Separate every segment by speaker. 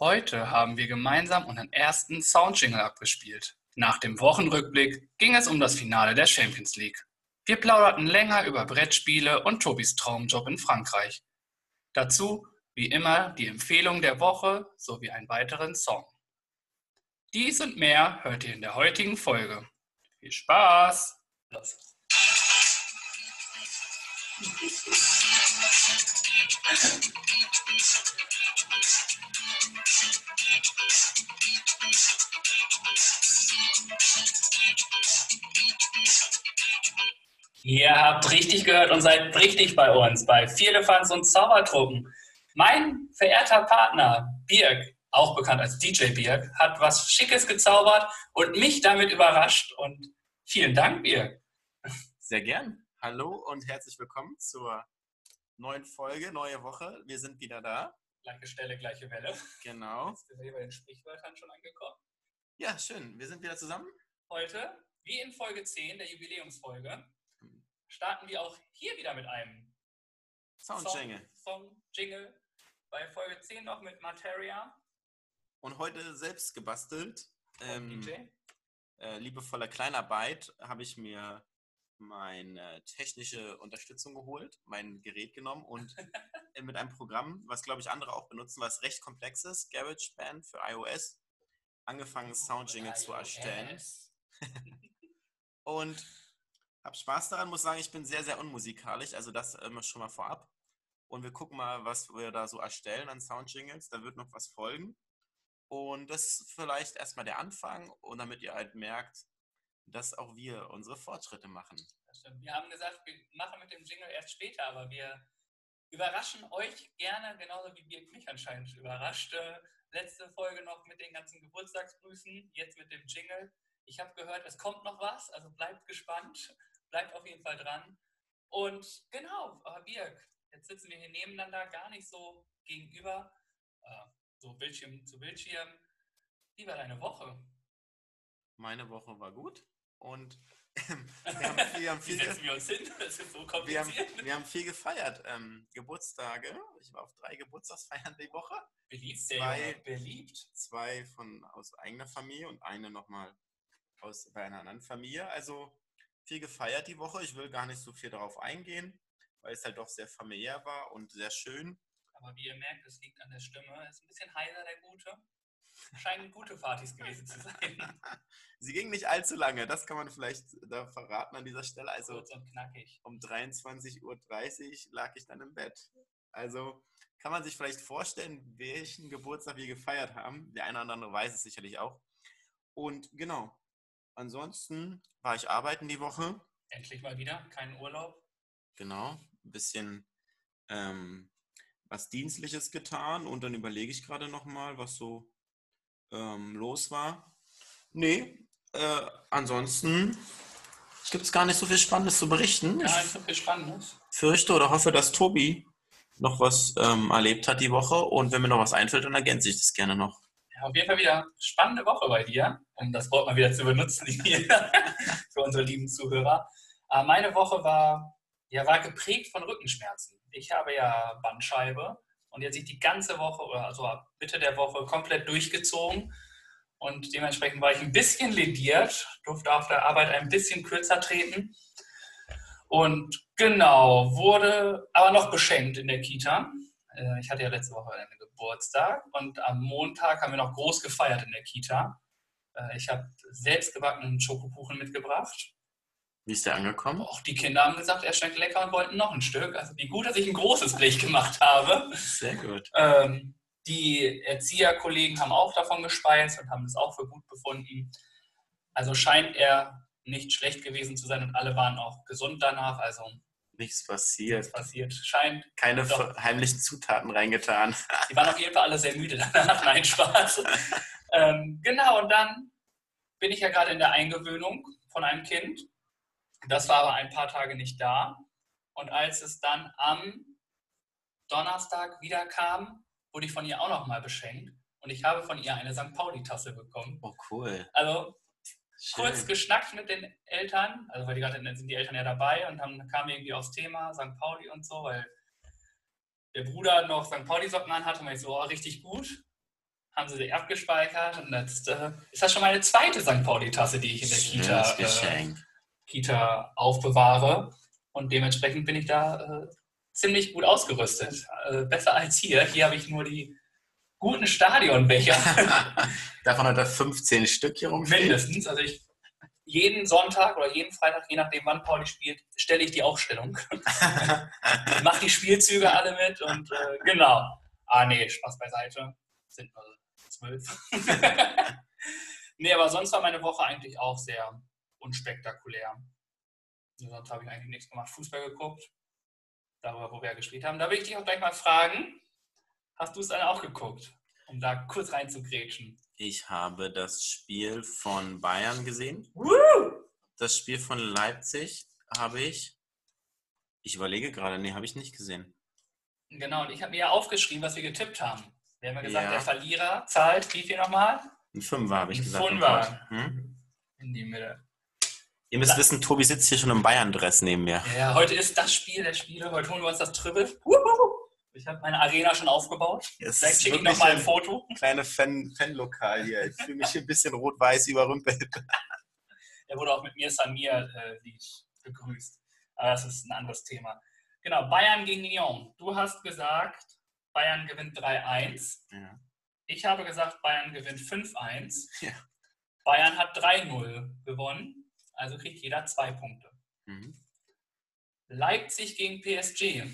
Speaker 1: Heute haben wir gemeinsam unseren ersten Soundjingle abgespielt. Nach dem Wochenrückblick ging es um das Finale der Champions League. Wir plauderten länger über Brettspiele und Tobis Traumjob in Frankreich. Dazu, wie immer, die Empfehlung der Woche sowie einen weiteren Song. Dies und mehr hört ihr in der heutigen Folge. Viel Spaß! Los. Ihr habt richtig gehört und seid richtig bei uns, bei Vierlefanz und Zaubertruppen. Mein verehrter Partner, Birg, auch bekannt als DJ Birg, hat was Schickes gezaubert und mich damit überrascht. Und vielen Dank, Birg.
Speaker 2: Sehr gern. Hallo und herzlich willkommen zur neuen Folge, neue Woche. Wir sind wieder da.
Speaker 1: Gleiche Stelle, gleiche Welle.
Speaker 2: Genau.
Speaker 1: Jetzt sind wir bei den Sprichwörtern schon angekommen.
Speaker 2: Ja, schön. Wir sind wieder zusammen.
Speaker 1: Heute, wie in Folge 10 der Jubiläumsfolge, starten wir auch hier wieder mit einem
Speaker 2: Soundjingle.
Speaker 1: Song, Song Jingle. Bei Folge 10 noch mit Materia.
Speaker 2: Und heute selbst gebastelt. Ähm,
Speaker 1: DJ.
Speaker 2: äh, liebevoller Kleinarbeit habe ich mir meine technische Unterstützung geholt, mein Gerät genommen und äh, mit einem Programm, was glaube ich andere auch benutzen, was recht komplex ist, GarageBand für iOS, angefangen Soundjingle zu erstellen. Und habe Spaß daran, muss sagen, ich bin sehr, sehr unmusikalisch, also das immer schon mal vorab. Und wir gucken mal, was wir da so erstellen an Soundjingles. Da wird noch was folgen. Und das ist vielleicht erstmal der Anfang und damit ihr halt merkt, dass auch wir unsere Fortschritte machen.
Speaker 1: Das stimmt. Wir haben gesagt, wir machen mit dem Jingle erst später, aber wir überraschen euch gerne, genauso wie Birk mich anscheinend überrascht. Äh, letzte Folge noch mit den ganzen Geburtstagsgrüßen, jetzt mit dem Jingle. Ich habe gehört, es kommt noch was, also bleibt gespannt, bleibt auf jeden Fall dran. Und genau, aber Birk, jetzt sitzen wir hier nebeneinander, gar nicht so gegenüber, äh, so Bildschirm zu Bildschirm. Wie war deine Woche?
Speaker 2: Meine Woche war gut und wir haben, wir haben viel,
Speaker 1: setzen wir uns hin? So
Speaker 2: wir haben, wir haben viel gefeiert. Ähm, Geburtstage. Ich war auf drei Geburtstagsfeiern die Woche.
Speaker 1: Beliebt,
Speaker 2: Zwei-
Speaker 1: beliebt.
Speaker 2: Zwei von aus eigener Familie und eine nochmal aus bei einer anderen Familie. Also viel gefeiert die Woche. Ich will gar nicht so viel darauf eingehen, weil es halt doch sehr familiär war und sehr schön.
Speaker 1: Aber wie ihr merkt, es liegt an der Stimme. Ist ein bisschen heiser, der Gute. Scheinen gute Partys gewesen zu sein.
Speaker 2: Sie ging nicht allzu lange, das kann man vielleicht da verraten an dieser Stelle. Also
Speaker 1: Kurz und knackig.
Speaker 2: um 23.30 Uhr lag ich dann im Bett. Also kann man sich vielleicht vorstellen, welchen Geburtstag wir gefeiert haben. Der eine oder andere weiß es sicherlich auch. Und genau, ansonsten war ich arbeiten die Woche.
Speaker 1: Endlich mal wieder, keinen Urlaub.
Speaker 2: Genau, ein bisschen ähm, was Dienstliches getan und dann überlege ich gerade nochmal, was so ähm, los war. Nee, äh, ansonsten gibt es gar nicht so viel Spannendes zu berichten. Ich
Speaker 1: nicht so viel Spannendes.
Speaker 2: fürchte oder hoffe, dass Tobi noch was ähm, erlebt hat die Woche und wenn mir noch was einfällt, dann ergänze ich das gerne noch.
Speaker 1: Ja, auf jeden Fall wieder spannende Woche bei dir, um das Wort mal wieder zu benutzen hier für unsere lieben Zuhörer. Aber meine Woche war, ja, war geprägt von Rückenschmerzen. Ich habe ja Bandscheibe und jetzt sich die ganze Woche oder also ab Mitte der Woche komplett durchgezogen. Und dementsprechend war ich ein bisschen lediert, durfte auf der Arbeit ein bisschen kürzer treten. Und genau, wurde aber noch beschenkt in der Kita. Äh, Ich hatte ja letzte Woche einen Geburtstag und am Montag haben wir noch groß gefeiert in der Kita. Äh, Ich habe selbstgebackenen Schokokuchen mitgebracht.
Speaker 2: Wie ist der angekommen?
Speaker 1: Auch die Kinder haben gesagt, er schmeckt lecker und wollten noch ein Stück. Also wie gut, dass ich ein großes Blech gemacht habe.
Speaker 2: Sehr gut.
Speaker 1: Ähm, die Erzieherkollegen haben auch davon gespeist und haben es auch für gut befunden. Also scheint er nicht schlecht gewesen zu sein und alle waren auch gesund danach. Also
Speaker 2: Nichts
Speaker 1: nichts
Speaker 2: passiert.
Speaker 1: passiert. Scheint,
Speaker 2: Keine
Speaker 1: Doch.
Speaker 2: heimlichen Zutaten reingetan.
Speaker 1: die waren auf jeden Fall alle sehr müde danach. Nein, Spaß. ähm, genau, und dann bin ich ja gerade in der Eingewöhnung von einem Kind. Das war aber ein paar Tage nicht da. Und als es dann am Donnerstag wieder kam, wurde ich von ihr auch nochmal beschenkt. Und ich habe von ihr eine St. Pauli-Tasse bekommen.
Speaker 2: Oh, cool.
Speaker 1: Also
Speaker 2: Schön.
Speaker 1: kurz geschnackt mit den Eltern, also weil die gerade sind die Eltern ja dabei und dann kam irgendwie aufs Thema St. Pauli und so, weil der Bruder noch St. Pauli-Socken anhatte und ich so, oh, richtig gut. haben sie sie abgespeichert und jetzt äh, ist das schon meine zweite St. Pauli-Tasse, die ich in der Kita,
Speaker 2: Schönes
Speaker 1: äh,
Speaker 2: Geschenk.
Speaker 1: Kita aufbewahre. Und dementsprechend bin ich da äh, ziemlich gut ausgerüstet. Äh, besser als hier. Hier habe ich nur die guten Stadionbecher.
Speaker 2: Davon hat er 15 Stück hier rumstehen.
Speaker 1: Mindestens. Also ich jeden Sonntag oder jeden Freitag, je nachdem wann Pauli spielt, stelle ich die Aufstellung. Mach die Spielzüge alle mit und äh, genau. Ah nee, Spaß beiseite. Sind nur zwölf. nee, aber sonst war meine Woche eigentlich auch sehr unspektakulär. Sonst habe ich eigentlich nichts gemacht. Fußball geguckt. Darüber, wo wir gespielt haben. Da will ich dich auch gleich mal fragen. Hast du es dann auch geguckt? Um da kurz reinzugrätschen.
Speaker 2: Ich habe das Spiel von Bayern gesehen.
Speaker 1: Woo!
Speaker 2: Das Spiel von Leipzig habe ich. Ich überlege gerade, nee, habe ich nicht gesehen.
Speaker 1: Genau, und ich habe mir ja aufgeschrieben, was wir getippt haben. Wir haben ja gesagt,
Speaker 2: Ja.
Speaker 1: der Verlierer zahlt wie viel nochmal?
Speaker 2: Ein Fünfer habe ich
Speaker 1: Ein
Speaker 2: gesagt.
Speaker 1: Fünfer.
Speaker 2: Hm?
Speaker 1: In die Mitte.
Speaker 2: Ihr müsst wissen, Tobi sitzt hier schon im Bayern-Dress neben mir.
Speaker 1: Ja, heute ist das Spiel der Spiele. Heute holen wir uns das. Wuhu! Ich habe meine Arena schon aufgebaut.
Speaker 2: Es
Speaker 1: Vielleicht schicke ich
Speaker 2: wirklich
Speaker 1: noch mal ein
Speaker 2: ein
Speaker 1: Foto.
Speaker 2: kleine Fan Fanlokal hier. Ich fühle mich ein bisschen rot-weiß überrümpelt.
Speaker 1: Der wurde auch mit mir Samir äh, begrüßt. Aber das ist ein anderes Thema. Genau, Bayern gegen Lyon. Du hast gesagt, Bayern gewinnt 3-1.
Speaker 2: Ja.
Speaker 1: Ich habe gesagt, Bayern gewinnt 5-1.
Speaker 2: Ja.
Speaker 1: Bayern hat 3-0 gewonnen. Also kriegt jeder zwei Punkte.
Speaker 2: Mhm.
Speaker 1: Leipzig gegen PSG.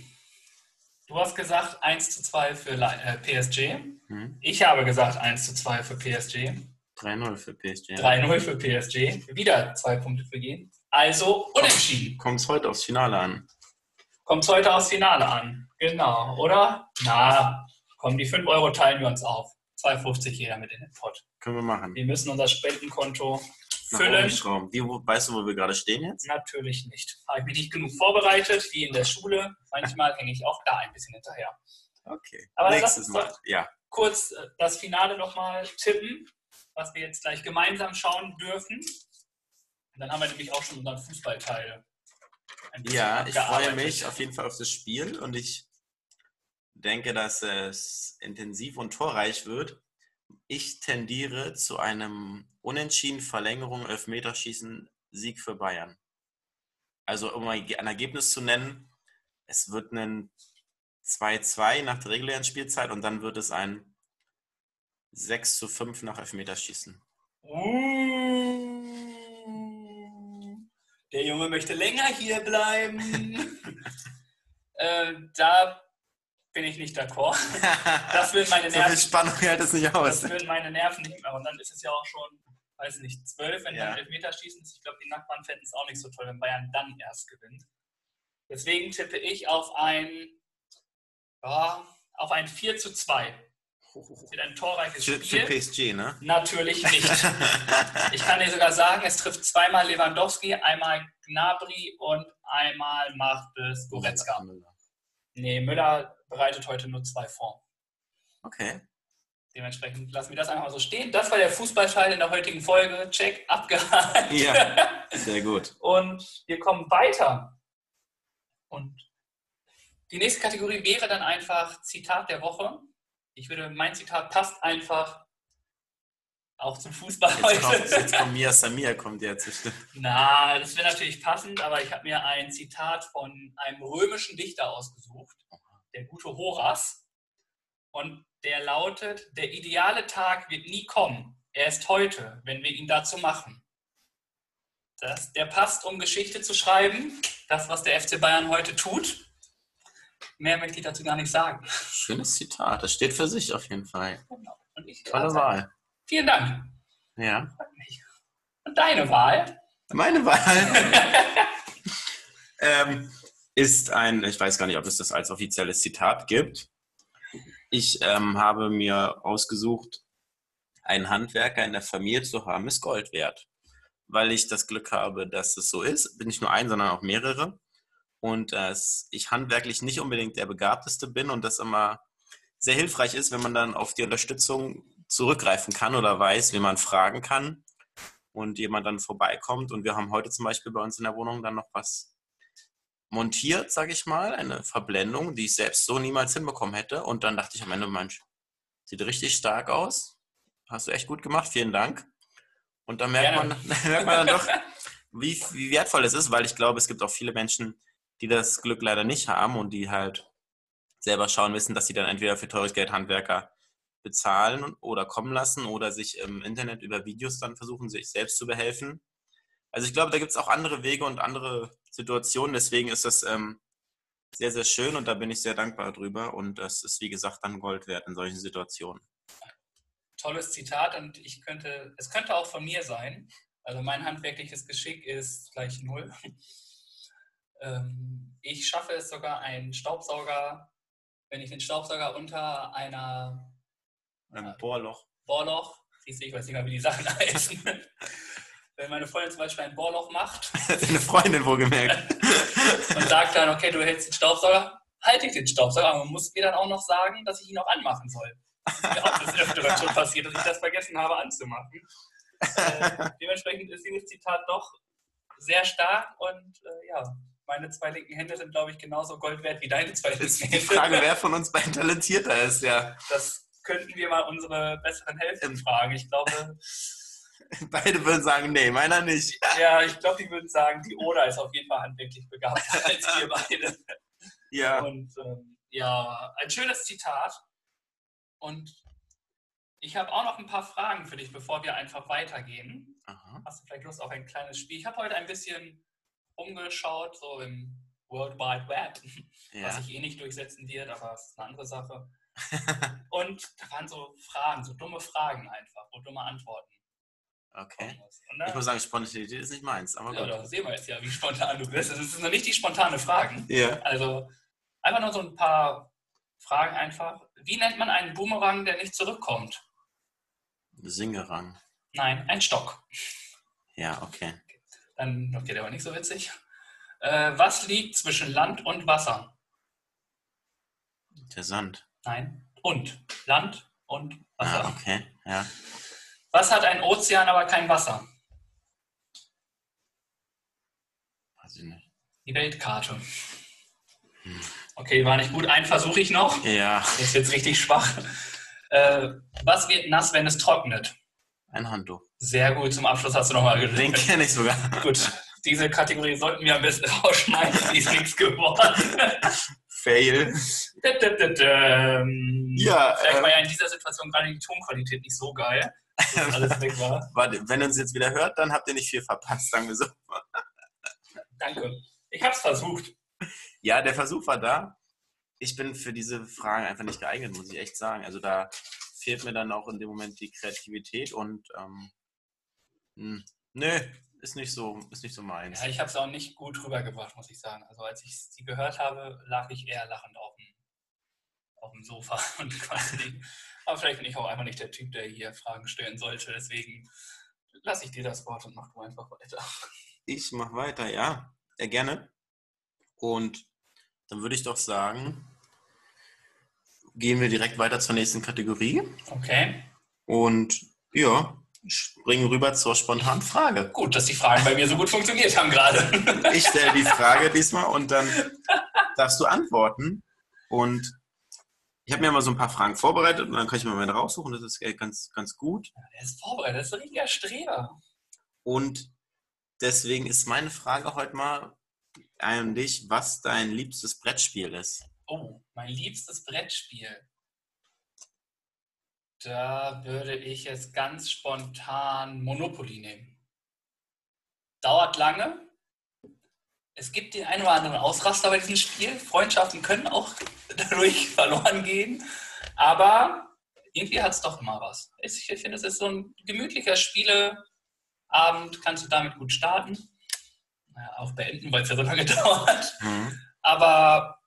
Speaker 1: Du hast gesagt 1 zu 2 für äh, PSG.
Speaker 2: Mhm.
Speaker 1: Ich habe gesagt 1 zu 2 für PSG.
Speaker 2: 3-0 für PSG.
Speaker 1: 3-0 für PSG. Wieder zwei Punkte für jeden. Also unentschieden.
Speaker 2: Kommt es heute aufs Finale an?
Speaker 1: Kommt heute aufs Finale an. Genau, oder? Na, komm, die 5 Euro teilen wir uns auf. 2,50 jeder mit in den Pott.
Speaker 2: Können wir machen.
Speaker 1: Wir müssen unser Spendenkonto füllen.
Speaker 2: Wie, weißt du, wo wir gerade stehen jetzt?
Speaker 1: Natürlich nicht. Habe ich mich nicht genug vorbereitet, wie in der Schule. Manchmal hänge ich auch da ein bisschen hinterher.
Speaker 2: Okay.
Speaker 1: Aber
Speaker 2: Nächstes Mal. Ja.
Speaker 1: Kurz äh, das Finale nochmal tippen, was wir jetzt gleich gemeinsam schauen dürfen. Und dann haben wir nämlich auch schon unseren Fußballteil.
Speaker 2: Ja, ich freue mich auf jeden Fall auf das Spiel und ich denke, dass es intensiv und torreich wird. Ich tendiere zu einem Unentschieden, Verlängerung, Elfmeterschießen, Sieg für Bayern. Also, um mal ein Ergebnis zu nennen, es wird ein 2-2 nach der regulären Spielzeit und dann wird es ein 6 zu 5 nach Elfmeterschießen.
Speaker 1: Uh, der Junge möchte länger hier bleiben. äh, da bin ich nicht d'accord. Das würden meine
Speaker 2: so viel
Speaker 1: Nerven,
Speaker 2: Spannung hält es nicht aus.
Speaker 1: das würden meine Nerven nicht mehr. Und dann ist es ja auch schon, weiß nicht, zwölf, wenn
Speaker 2: Ja.
Speaker 1: dann Elfmeterschießen ist. Ich glaube, die Nachbarn fänden es auch nicht so toll, wenn Bayern dann erst gewinnt. Deswegen tippe ich auf ein, ja, auf ein 4 zu 2. Es wird ein torreiches
Speaker 2: Für, für
Speaker 1: Spiel.
Speaker 2: PSG, ne?
Speaker 1: Natürlich nicht. Ich kann dir sogar sagen, es trifft zweimal Lewandowski, einmal Gnabry und einmal macht es Goretzka. Nee, Müller bereitet heute nur zwei vor.
Speaker 2: Okay.
Speaker 1: Dementsprechend lassen wir das einfach mal so stehen. Das war der Fußballteil in der heutigen Folge. Check, abgehakt.
Speaker 2: Ja. Sehr gut.
Speaker 1: Und wir kommen weiter. Und die nächste Kategorie wäre dann einfach Zitat der Woche. Ich würde, mein Zitat passt einfach auch zum Fußball
Speaker 2: Jetzt kommt,
Speaker 1: heute.
Speaker 2: jetzt kommt Mia Samir, kommt jetzt bestimmt.
Speaker 1: Na, das wäre natürlich passend, aber ich habe mir ein Zitat von einem römischen Dichter ausgesucht, der gute Horas. Und der lautet, der ideale Tag wird nie kommen. Er ist heute, wenn wir ihn dazu machen. Das, der passt, um Geschichte zu schreiben. Das, was der FC Bayern heute tut. Mehr möchte ich dazu gar nicht sagen.
Speaker 2: Schönes Zitat. Das steht für sich auf jeden Fall.
Speaker 1: Ich,
Speaker 2: Tolle Wahl.
Speaker 1: Vielen Dank.
Speaker 2: Ja.
Speaker 1: Und deine Wahl?
Speaker 2: Meine Wahl ähm, ist ein, ich weiß gar nicht, ob es das als offizielles Zitat gibt. Ich ähm, habe mir ausgesucht, einen Handwerker in der Familie zu haben, ist Gold wert. Weil ich das Glück habe, dass es so ist. Bin nicht nur ein, sondern auch mehrere. Und dass ich handwerklich nicht unbedingt der Begabteste bin und das immer sehr hilfreich ist, wenn man dann auf die Unterstützung zurückgreifen kann oder weiß, wie man fragen kann und jemand dann vorbeikommt. Und wir haben heute zum Beispiel bei uns in der Wohnung dann noch was montiert, sage ich mal, eine Verblendung, die ich selbst so niemals hinbekommen hätte. Und dann dachte ich am Ende, Mensch, Sieht richtig stark aus. Hast du echt gut gemacht. Vielen Dank. Und da merkt man, merkt man dann doch, wie, wie wertvoll es ist, weil ich glaube, es gibt auch viele Menschen, die das Glück leider nicht haben und die halt selber schauen müssen, dass sie dann entweder für teures Geld Handwerker bezahlen oder kommen lassen oder sich im Internet über Videos dann versuchen, sich selbst zu behelfen. Also ich glaube, da gibt es auch andere Wege und andere Situationen. Deswegen ist das ähm, sehr, sehr schön und da bin ich sehr dankbar drüber. Und das ist, wie gesagt, dann Gold wert in solchen Situationen.
Speaker 1: Tolles Zitat und ich könnte, es könnte auch von mir sein. Also mein handwerkliches Geschick ist gleich null. Ähm, ich schaffe es sogar, einen Staubsauger, wenn ich den Staubsauger unter einer
Speaker 2: ein Bohrloch.
Speaker 1: Bohrloch, du, ich weiß nicht mehr, wie die Sachen heißen. wenn meine Freundin zum Beispiel ein Bohrloch macht.
Speaker 2: Deine Freundin wohlgemerkt.
Speaker 1: und sagt dann, okay, du hältst den Staubsauger, halte ich den Staubsauger, aber man muss mir dann auch noch sagen, dass ich ihn auch anmachen soll. Das ist mir auch des Öfteren schon passiert, dass ich das vergessen habe anzumachen. Äh, dementsprechend ist dieses Zitat doch sehr stark und äh, ja, meine zwei linken Hände sind, glaube ich, genauso Gold wert wie deine zwei linken
Speaker 2: Hände. Die Frage, wer von uns beiden talentierter ist, ja.
Speaker 1: Das könnten wir mal unsere besseren Hälften fragen. Ich glaube.
Speaker 2: Beide würden sagen, nee, meiner nicht.
Speaker 1: Ja, ich glaube, die würden sagen, die Oda ist auf jeden Fall handwerklich begabt als wir beide.
Speaker 2: Ja.
Speaker 1: Und ähm, ja, ein schönes Zitat. Und ich habe auch noch ein paar Fragen für dich, bevor wir einfach weitergehen. Aha. Hast du vielleicht Lust auf ein kleines Spiel? Ich habe heute ein bisschen umgeschaut, so im World Wide Web, ja. was sich eh nicht durchsetzen wird, aber es ist eine andere Sache. und da waren so Fragen, so dumme Fragen einfach und dumme Antworten.
Speaker 2: Okay. Und, ich muss sagen, Spontanität ist nicht meins, aber
Speaker 1: ja, gut. Ja, sehen wir jetzt ja, wie spontan du bist. Das sind noch nicht die spontane Fragen.
Speaker 2: Ja.
Speaker 1: Also einfach nur so ein paar Fragen einfach. Wie nennt man einen Boomerang, der nicht zurückkommt?
Speaker 2: Singerang.
Speaker 1: Nein, ein Stock.
Speaker 2: Ja, okay.
Speaker 1: Dann, okay, der war nicht so witzig. Äh, was liegt zwischen Land und Wasser?
Speaker 2: Der Sand.
Speaker 1: Nein. Und. Land und Wasser.
Speaker 2: Ah, okay, ja.
Speaker 1: Was hat ein Ozean, aber kein Wasser?
Speaker 2: Weiß ich nicht.
Speaker 1: Die Weltkarte. Hm. Okay, war nicht gut. Einen versuche ich noch.
Speaker 2: Ja.
Speaker 1: Ist jetzt richtig schwach. Äh, was wird nass, wenn es trocknet?
Speaker 2: Ein Handtuch.
Speaker 1: Sehr gut, zum Abschluss hast du nochmal
Speaker 2: gesehen. Den kenne ich sogar.
Speaker 1: Gut, diese Kategorie sollten wir am besten rausschneiden, die ist nichts geworden.
Speaker 2: Fail.
Speaker 1: Ja, Vielleicht war ja in dieser Situation gerade die Tonqualität nicht so geil, alles weg war.
Speaker 2: Warte, wenn ihr uns jetzt wieder hört, dann habt ihr nicht viel verpasst, sagen wir so.
Speaker 1: Danke. Ich habe es versucht.
Speaker 2: Ja, der Versuch war da. Ich bin für diese Fragen einfach nicht geeignet, muss ich echt sagen. Also da fehlt mir dann auch in dem Moment die Kreativität und ähm, hm, nö, ist nicht so, ist nicht so meins.
Speaker 1: Ja, ich habe es auch nicht gut rübergebracht, muss ich sagen. Also als ich sie gehört habe, lag ich eher lachend auf auf dem Sofa und quasi. Aber vielleicht bin ich auch einfach nicht der Typ, der hier Fragen stellen sollte. Deswegen lasse ich dir das Wort und mach du einfach weiter.
Speaker 2: Ich mache weiter, ja. Sehr gerne. Und dann würde ich doch sagen, gehen wir direkt weiter zur nächsten Kategorie.
Speaker 1: Okay.
Speaker 2: Und ja, springen rüber zur spontanen Frage.
Speaker 1: Gut, dass die Fragen bei mir so gut funktioniert haben gerade.
Speaker 2: Ich stelle die Frage diesmal und dann darfst du antworten. Und ich habe mir mal so ein paar Fragen vorbereitet und dann kann ich mir mal raussuchen. Das ist ganz, ganz gut.
Speaker 1: Ja, der ist vorbereitet, das ist ein richtiger Streber.
Speaker 2: Und deswegen ist meine Frage heute mal an dich, was dein liebstes Brettspiel ist.
Speaker 1: Oh, mein liebstes Brettspiel. Da würde ich jetzt ganz spontan Monopoly nehmen. Dauert lange. Es gibt den einen oder anderen Ausraster bei diesem Spiel. Freundschaften können auch dadurch verloren gehen. Aber irgendwie hat es doch immer was. Ich finde, es ist so ein gemütlicher Spieleabend. Kannst du damit gut starten. Naja, auch beenden, weil es ja so lange dauert. Mhm. Aber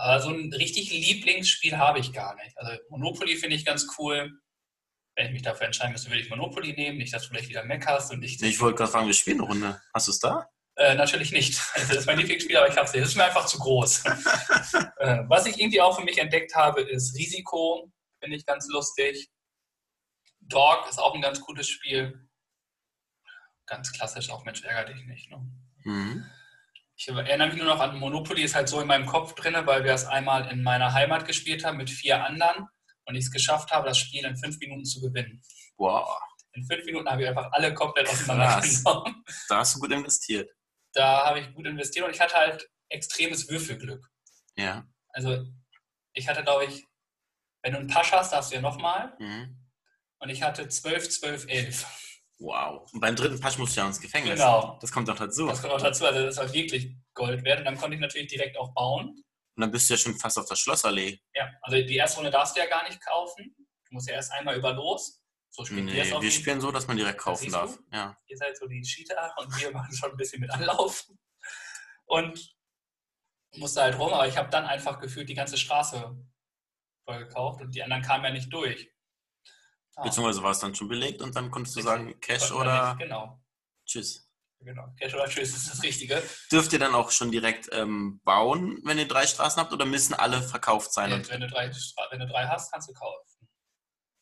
Speaker 1: also ein richtig Lieblingsspiel habe ich gar nicht. Also Monopoly finde ich ganz cool. Wenn ich mich dafür entscheiden müsste, würde ich Monopoly nehmen. Nicht, dass du vielleicht wieder Mac hast und ich.
Speaker 2: Ich wollte gerade fragen, wir spielen eine Runde. Hast du es da?
Speaker 1: Äh, natürlich nicht. Also das ist mein Lieblingsspiel, aber ich habe es nicht. Das ist mir einfach zu groß. äh, was ich irgendwie auch für mich entdeckt habe, ist Risiko. Finde ich ganz lustig. Dog ist auch ein ganz gutes Spiel. Ganz klassisch, auch Mensch, ärger dich nicht. Ne? Mhm. Ich erinnere mich nur noch an Monopoly, ist halt so in meinem Kopf drin, weil wir es einmal in meiner Heimat gespielt haben mit vier anderen. und ich es geschafft habe, das Spiel in fünf Minuten zu gewinnen.
Speaker 2: Wow,
Speaker 1: In fünf Minuten habe ich einfach alle komplett auseinandergenommen.
Speaker 2: da hast du gut investiert.
Speaker 1: Da habe ich gut investiert und ich hatte halt extremes Würfelglück.
Speaker 2: Ja.
Speaker 1: Also ich hatte, glaube ich, wenn du einen Pasch hast, darfst du ja nochmal.
Speaker 2: Mhm.
Speaker 1: Und ich hatte 12, 12, 11.
Speaker 2: Wow. Und beim dritten Patch musst du ja ins Gefängnis.
Speaker 1: Genau.
Speaker 2: Das kommt doch dazu.
Speaker 1: Das kommt auch dazu, also das war wirklich Gold wert. Und dann konnte ich natürlich direkt auch bauen.
Speaker 2: Und dann bist du ja schon fast auf der Schlossallee.
Speaker 1: Ja, also die erste Runde darfst du ja gar nicht kaufen. Du musst ja erst einmal über los. So spielt
Speaker 2: Nee, wir spielen so, dass man direkt kaufen darf. Ja.
Speaker 1: Ihr seid so die Cheater und wir machen schon ein bisschen mit Anlaufen. Und musste halt rum, aber ich habe dann einfach gefühlt die ganze Straße voll gekauft und die anderen kamen ja nicht durch. Ja,
Speaker 2: Beziehungsweise war es dann schon belegt und dann konntest du sagen, Cash oder
Speaker 1: nicht- Genau,
Speaker 2: Tschüss.
Speaker 1: genau. Cash oder Tschüss ist das Richtige.
Speaker 2: Dürft ihr dann auch schon direkt ähm, bauen, wenn ihr drei Straßen habt, oder müssen alle verkauft sein?
Speaker 1: Und, wenn, du drei, wenn du drei hast, kannst du kaufen.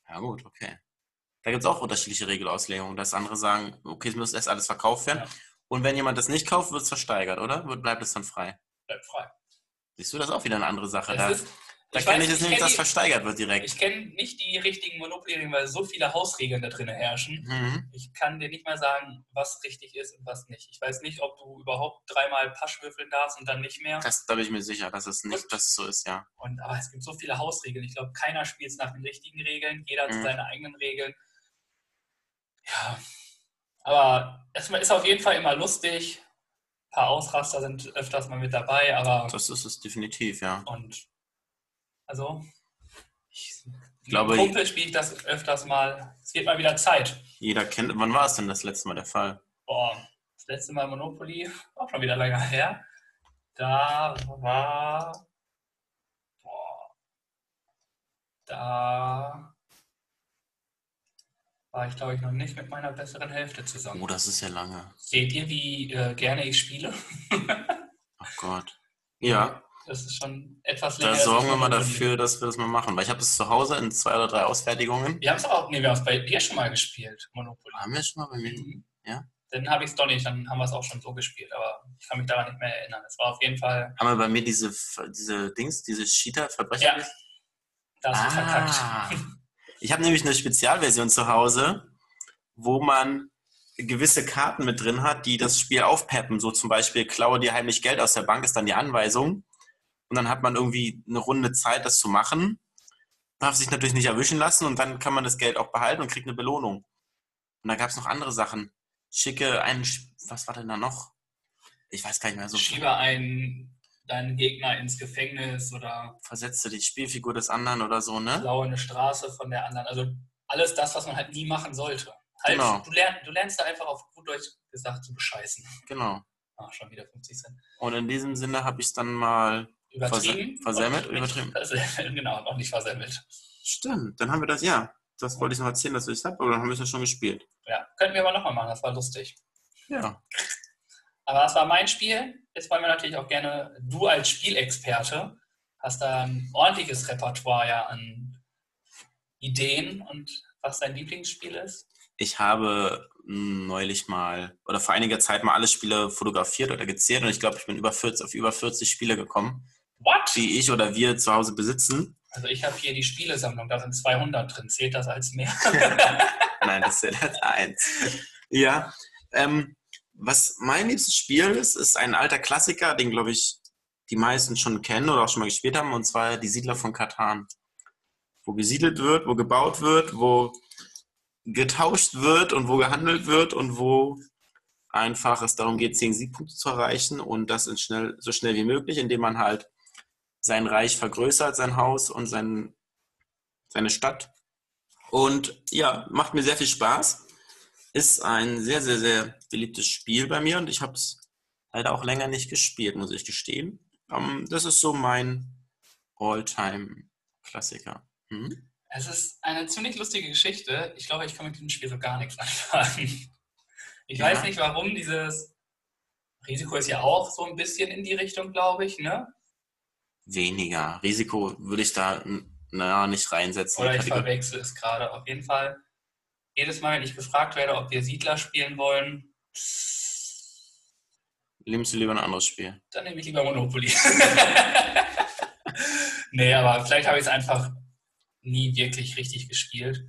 Speaker 2: ja gut, okay. Da gibt es auch unterschiedliche Regelauslegungen, dass andere sagen, okay, es muss erst alles verkauft werden.
Speaker 1: Ja.
Speaker 2: Und wenn jemand das nicht kauft, wird es versteigert, oder? Wird- Bleibt es dann frei?
Speaker 1: Bleibt frei.
Speaker 2: Siehst du, das ist auch wieder eine andere Sache.
Speaker 1: Es
Speaker 2: Da, da
Speaker 1: ich
Speaker 2: kenne ich es
Speaker 1: kenn
Speaker 2: dass
Speaker 1: die-
Speaker 2: versteigert wird direkt.
Speaker 1: Ich kenne nicht die richtigen Monopoly-Regeln, weil so viele Hausregeln da drin herrschen.
Speaker 2: Mhm.
Speaker 1: Ich kann dir nicht mal sagen, was richtig ist und was nicht. Ich weiß nicht, ob du überhaupt dreimal Pasch würfeln darfst und dann nicht mehr.
Speaker 2: Das, da bin ich mir sicher, dass es nicht dass es so ist, ja.
Speaker 1: Und, aber es gibt so viele Hausregeln. Ich glaube, keiner spielt es nach den richtigen Regeln. Jeder hat
Speaker 2: Mhm.
Speaker 1: seine eigenen Regeln. Ja. Aber es ist auf jeden Fall immer lustig. Ein paar Ausraster sind öfters mal mit dabei, aber
Speaker 2: Das ist es definitiv, ja.
Speaker 1: und also ich,
Speaker 2: Ich glaube,
Speaker 1: Kumpel spiele ich das öfters mal. Es wird mal wieder Zeit.
Speaker 2: jeder kennt. Wann war es denn das letzte Mal der Fall?
Speaker 1: Boah, das letzte Mal Monopoly, auch schon wieder länger her. Da war. Boah, da war ich, glaube ich, noch nicht mit meiner besseren Hälfte zusammen.
Speaker 2: Oh, das ist ja lange.
Speaker 1: Seht ihr, wie äh, gerne ich spiele?
Speaker 2: Ach Gott. Ja,
Speaker 1: Das ist schon etwas länger.
Speaker 2: da sorgen wir mal dafür, dass wir das mal machen. Weil ich habe es zu Hause in zwei oder drei Ausfertigungen.
Speaker 1: Wir haben es auch, nee, wir haben es bei dir schon mal gespielt, Monopoly.
Speaker 2: Haben wir schon mal bei mir?
Speaker 1: Mhm.
Speaker 2: Ja.
Speaker 1: Dann habe ich es doch nicht, dann haben wir es auch schon so gespielt, aber ich kann mich daran nicht mehr erinnern. Es war auf jeden Fall,
Speaker 2: Haben wir bei mir diese, diese Dings, diese Cheater-Verbrecher?
Speaker 1: ja, da hast du verkackt.
Speaker 2: Ich habe nämlich eine Spezialversion zu Hause, wo man gewisse Karten mit drin hat, die das Spiel aufpeppen. So zum Beispiel, klaue dir heimlich Geld aus der Bank, ist dann die Anweisung. Und dann hat man irgendwie eine Runde Zeit, das zu machen. Darf sich natürlich nicht erwischen lassen und dann kann man das Geld auch behalten und kriegt eine Belohnung. Und da gab es noch andere Sachen. Schicke einen, was war denn da noch? Ich weiß gar nicht mehr so.
Speaker 1: Schiebe einen, deinen Gegner ins Gefängnis oder
Speaker 2: Versetze die Spielfigur des anderen oder so, ne?
Speaker 1: klaue eine Straße von der anderen. Also alles das, was man halt nie machen sollte. Halt,
Speaker 2: Genau.
Speaker 1: du, lern, du lernst da einfach auf gut Deutsch gesagt zu bescheißen.
Speaker 2: Genau.
Speaker 1: Ach, schon wieder 50 Cent.
Speaker 2: Und in diesem Sinne habe ich es dann mal
Speaker 1: Übertrieben.
Speaker 2: Verse- versemmelt, übertrieben.
Speaker 1: Versemmelt, genau, noch nicht versemmelt.
Speaker 2: Stimmt, dann haben wir das, ja. Das wollte ich noch erzählen, dass ich es habe, aber dann haben wir es ja schon gespielt.
Speaker 1: Ja, könnten wir aber nochmal machen, das war lustig.
Speaker 2: Ja.
Speaker 1: Aber das war mein Spiel. Jetzt wollen wir natürlich auch gerne, du als Spielexperte hast da ein ordentliches Repertoire ja an Ideen und was dein Lieblingsspiel ist.
Speaker 2: Ich habe mh, neulich mal oder vor einiger Zeit mal alle Spiele fotografiert oder gezählt und ich glaube, ich bin über 40, auf über 40 Spiele gekommen,
Speaker 1: What?
Speaker 2: die ich oder wir zu Hause besitzen.
Speaker 1: Also ich habe hier die Spielesammlung, da sind 200 drin. Zählt das als mehr?
Speaker 2: Nein, das ja das eins. Ja. Ähm, was mein liebstes Spiel ist, ist ein alter Klassiker, den, glaube ich, die meisten schon kennen oder auch schon mal gespielt haben, und zwar die Siedler von Katan. Wo gesiedelt wird, wo gebaut wird, wo getauscht wird und wo gehandelt wird und wo einfach es darum geht, 10 Siegpunkte zu erreichen und das schnell, so schnell wie möglich, indem man halt sein Reich vergrößert, sein Haus und sein, seine Stadt. Und ja, macht mir sehr viel Spaß. Ist ein sehr, sehr, sehr beliebtes Spiel bei mir und ich habe es leider auch länger nicht gespielt, muss ich gestehen. Ähm, das ist so mein All-Time-Klassiker. Hm?
Speaker 1: Es ist eine ziemlich lustige Geschichte. Ich glaube, ich kann mit diesem Spiel so gar nichts anfangen. Ich
Speaker 2: Ja.
Speaker 1: weiß nicht, warum dieses Risiko ist ja auch so ein bisschen in die Richtung, glaube ich, ne?
Speaker 2: Weniger. Risiko würde ich da n- na, nicht reinsetzen.
Speaker 1: Oder ich verwechsel es gerade. Auf jeden Fall, jedes Mal, wenn ich gefragt werde, ob wir Siedler spielen wollen,
Speaker 2: Nimmst du lieber ein anderes Spiel?
Speaker 1: dann nehme ich lieber Monopoly. nee, aber vielleicht habe ich es einfach nie wirklich richtig gespielt.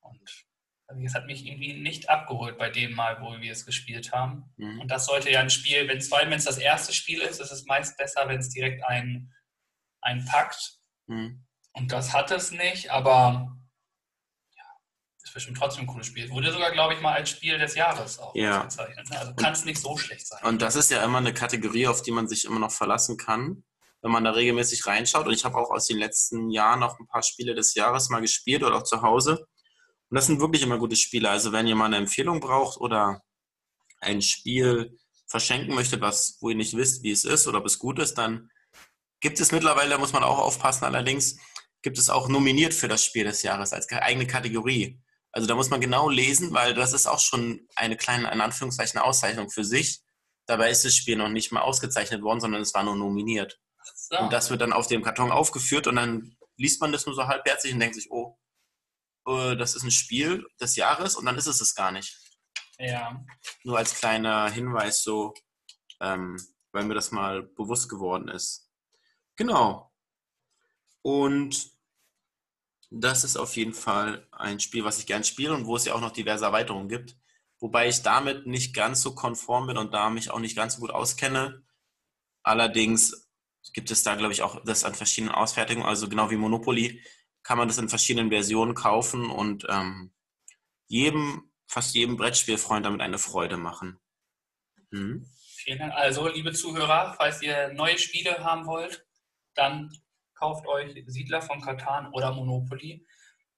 Speaker 1: Und also es hat mich irgendwie nicht abgeholt bei dem Mal, wo wir es gespielt haben. Mhm. Und das sollte ja ein Spiel, wenn es wenn es das erste Spiel ist, ist es meist besser, wenn es direkt ein, ein packt. Mhm. Und das hat es nicht, aber ist bestimmt trotzdem ein cooles Spiel. Wurde sogar, glaube ich, mal als Spiel des Jahres auch
Speaker 2: ja.
Speaker 1: bezeichnet. Ne? Also kann es nicht so schlecht sein.
Speaker 2: Und das ist ja immer eine Kategorie, auf die man sich immer noch verlassen kann, wenn man da regelmäßig reinschaut. Und ich habe auch aus den letzten Jahren noch ein paar Spiele des Jahres mal gespielt oder auch zu Hause. Und das sind wirklich immer gute Spiele. Also wenn ihr mal eine Empfehlung braucht oder ein Spiel verschenken möchtet, was, wo ihr nicht wisst, wie es ist oder ob es gut ist, dann gibt es mittlerweile, muss man auch aufpassen allerdings, gibt es auch nominiert für das Spiel des Jahres als eigene Kategorie. Also da muss man genau lesen, weil das ist auch schon eine kleine, in Anführungszeichen, Auszeichnung für sich. Dabei ist das Spiel noch nicht mal ausgezeichnet worden, sondern es war nur nominiert. So. Und das wird dann auf dem Karton aufgeführt und dann liest man das nur so halbherzig und denkt sich, oh, äh, das ist ein Spiel des Jahres und dann ist es es gar nicht.
Speaker 1: Ja.
Speaker 2: Nur als kleiner Hinweis so, ähm, weil mir das mal bewusst geworden ist. Genau. Und das ist auf jeden Fall ein Spiel, was ich gern spiele und wo es ja auch noch diverse Erweiterungen gibt. Wobei ich damit nicht ganz so konform bin und da mich auch nicht ganz so gut auskenne. Allerdings gibt es da, glaube ich, auch das an verschiedenen Ausfertigungen, also genau wie Monopoly kann man das in verschiedenen Versionen kaufen und ähm, jedem, fast jedem Brettspielfreund damit eine Freude machen.
Speaker 1: Hm? Vielen Dank. Also, liebe Zuhörer, falls ihr neue Spiele haben wollt, dann kauft euch Siedler von Katan oder Monopoly.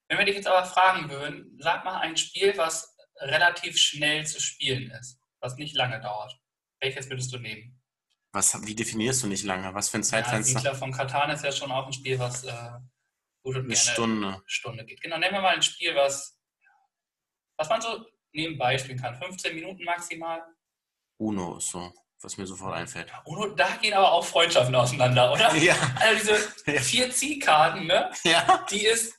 Speaker 1: Wenn wir dich jetzt aber fragen würden, sag mal ein Spiel, was relativ schnell zu spielen ist, was nicht lange dauert. Welches würdest du nehmen?
Speaker 2: Was, wie definierst du nicht lange? Was für ein Zeitfenster?
Speaker 1: Ja, Siedler von Katan ist ja schon auch ein Spiel, was äh,
Speaker 2: gut und eine Stunde.
Speaker 1: Stunde geht. Genau, nehmen wir mal ein Spiel, was, was man so nebenbei spielen kann. 15 Minuten maximal.
Speaker 2: Uno ist so, was mir sofort einfällt.
Speaker 1: Uno, da gehen aber auch Freundschaften auseinander, oder?
Speaker 2: Ja.
Speaker 1: Also diese vier Ziehkarten, ne?
Speaker 2: Ja.
Speaker 1: Die ist.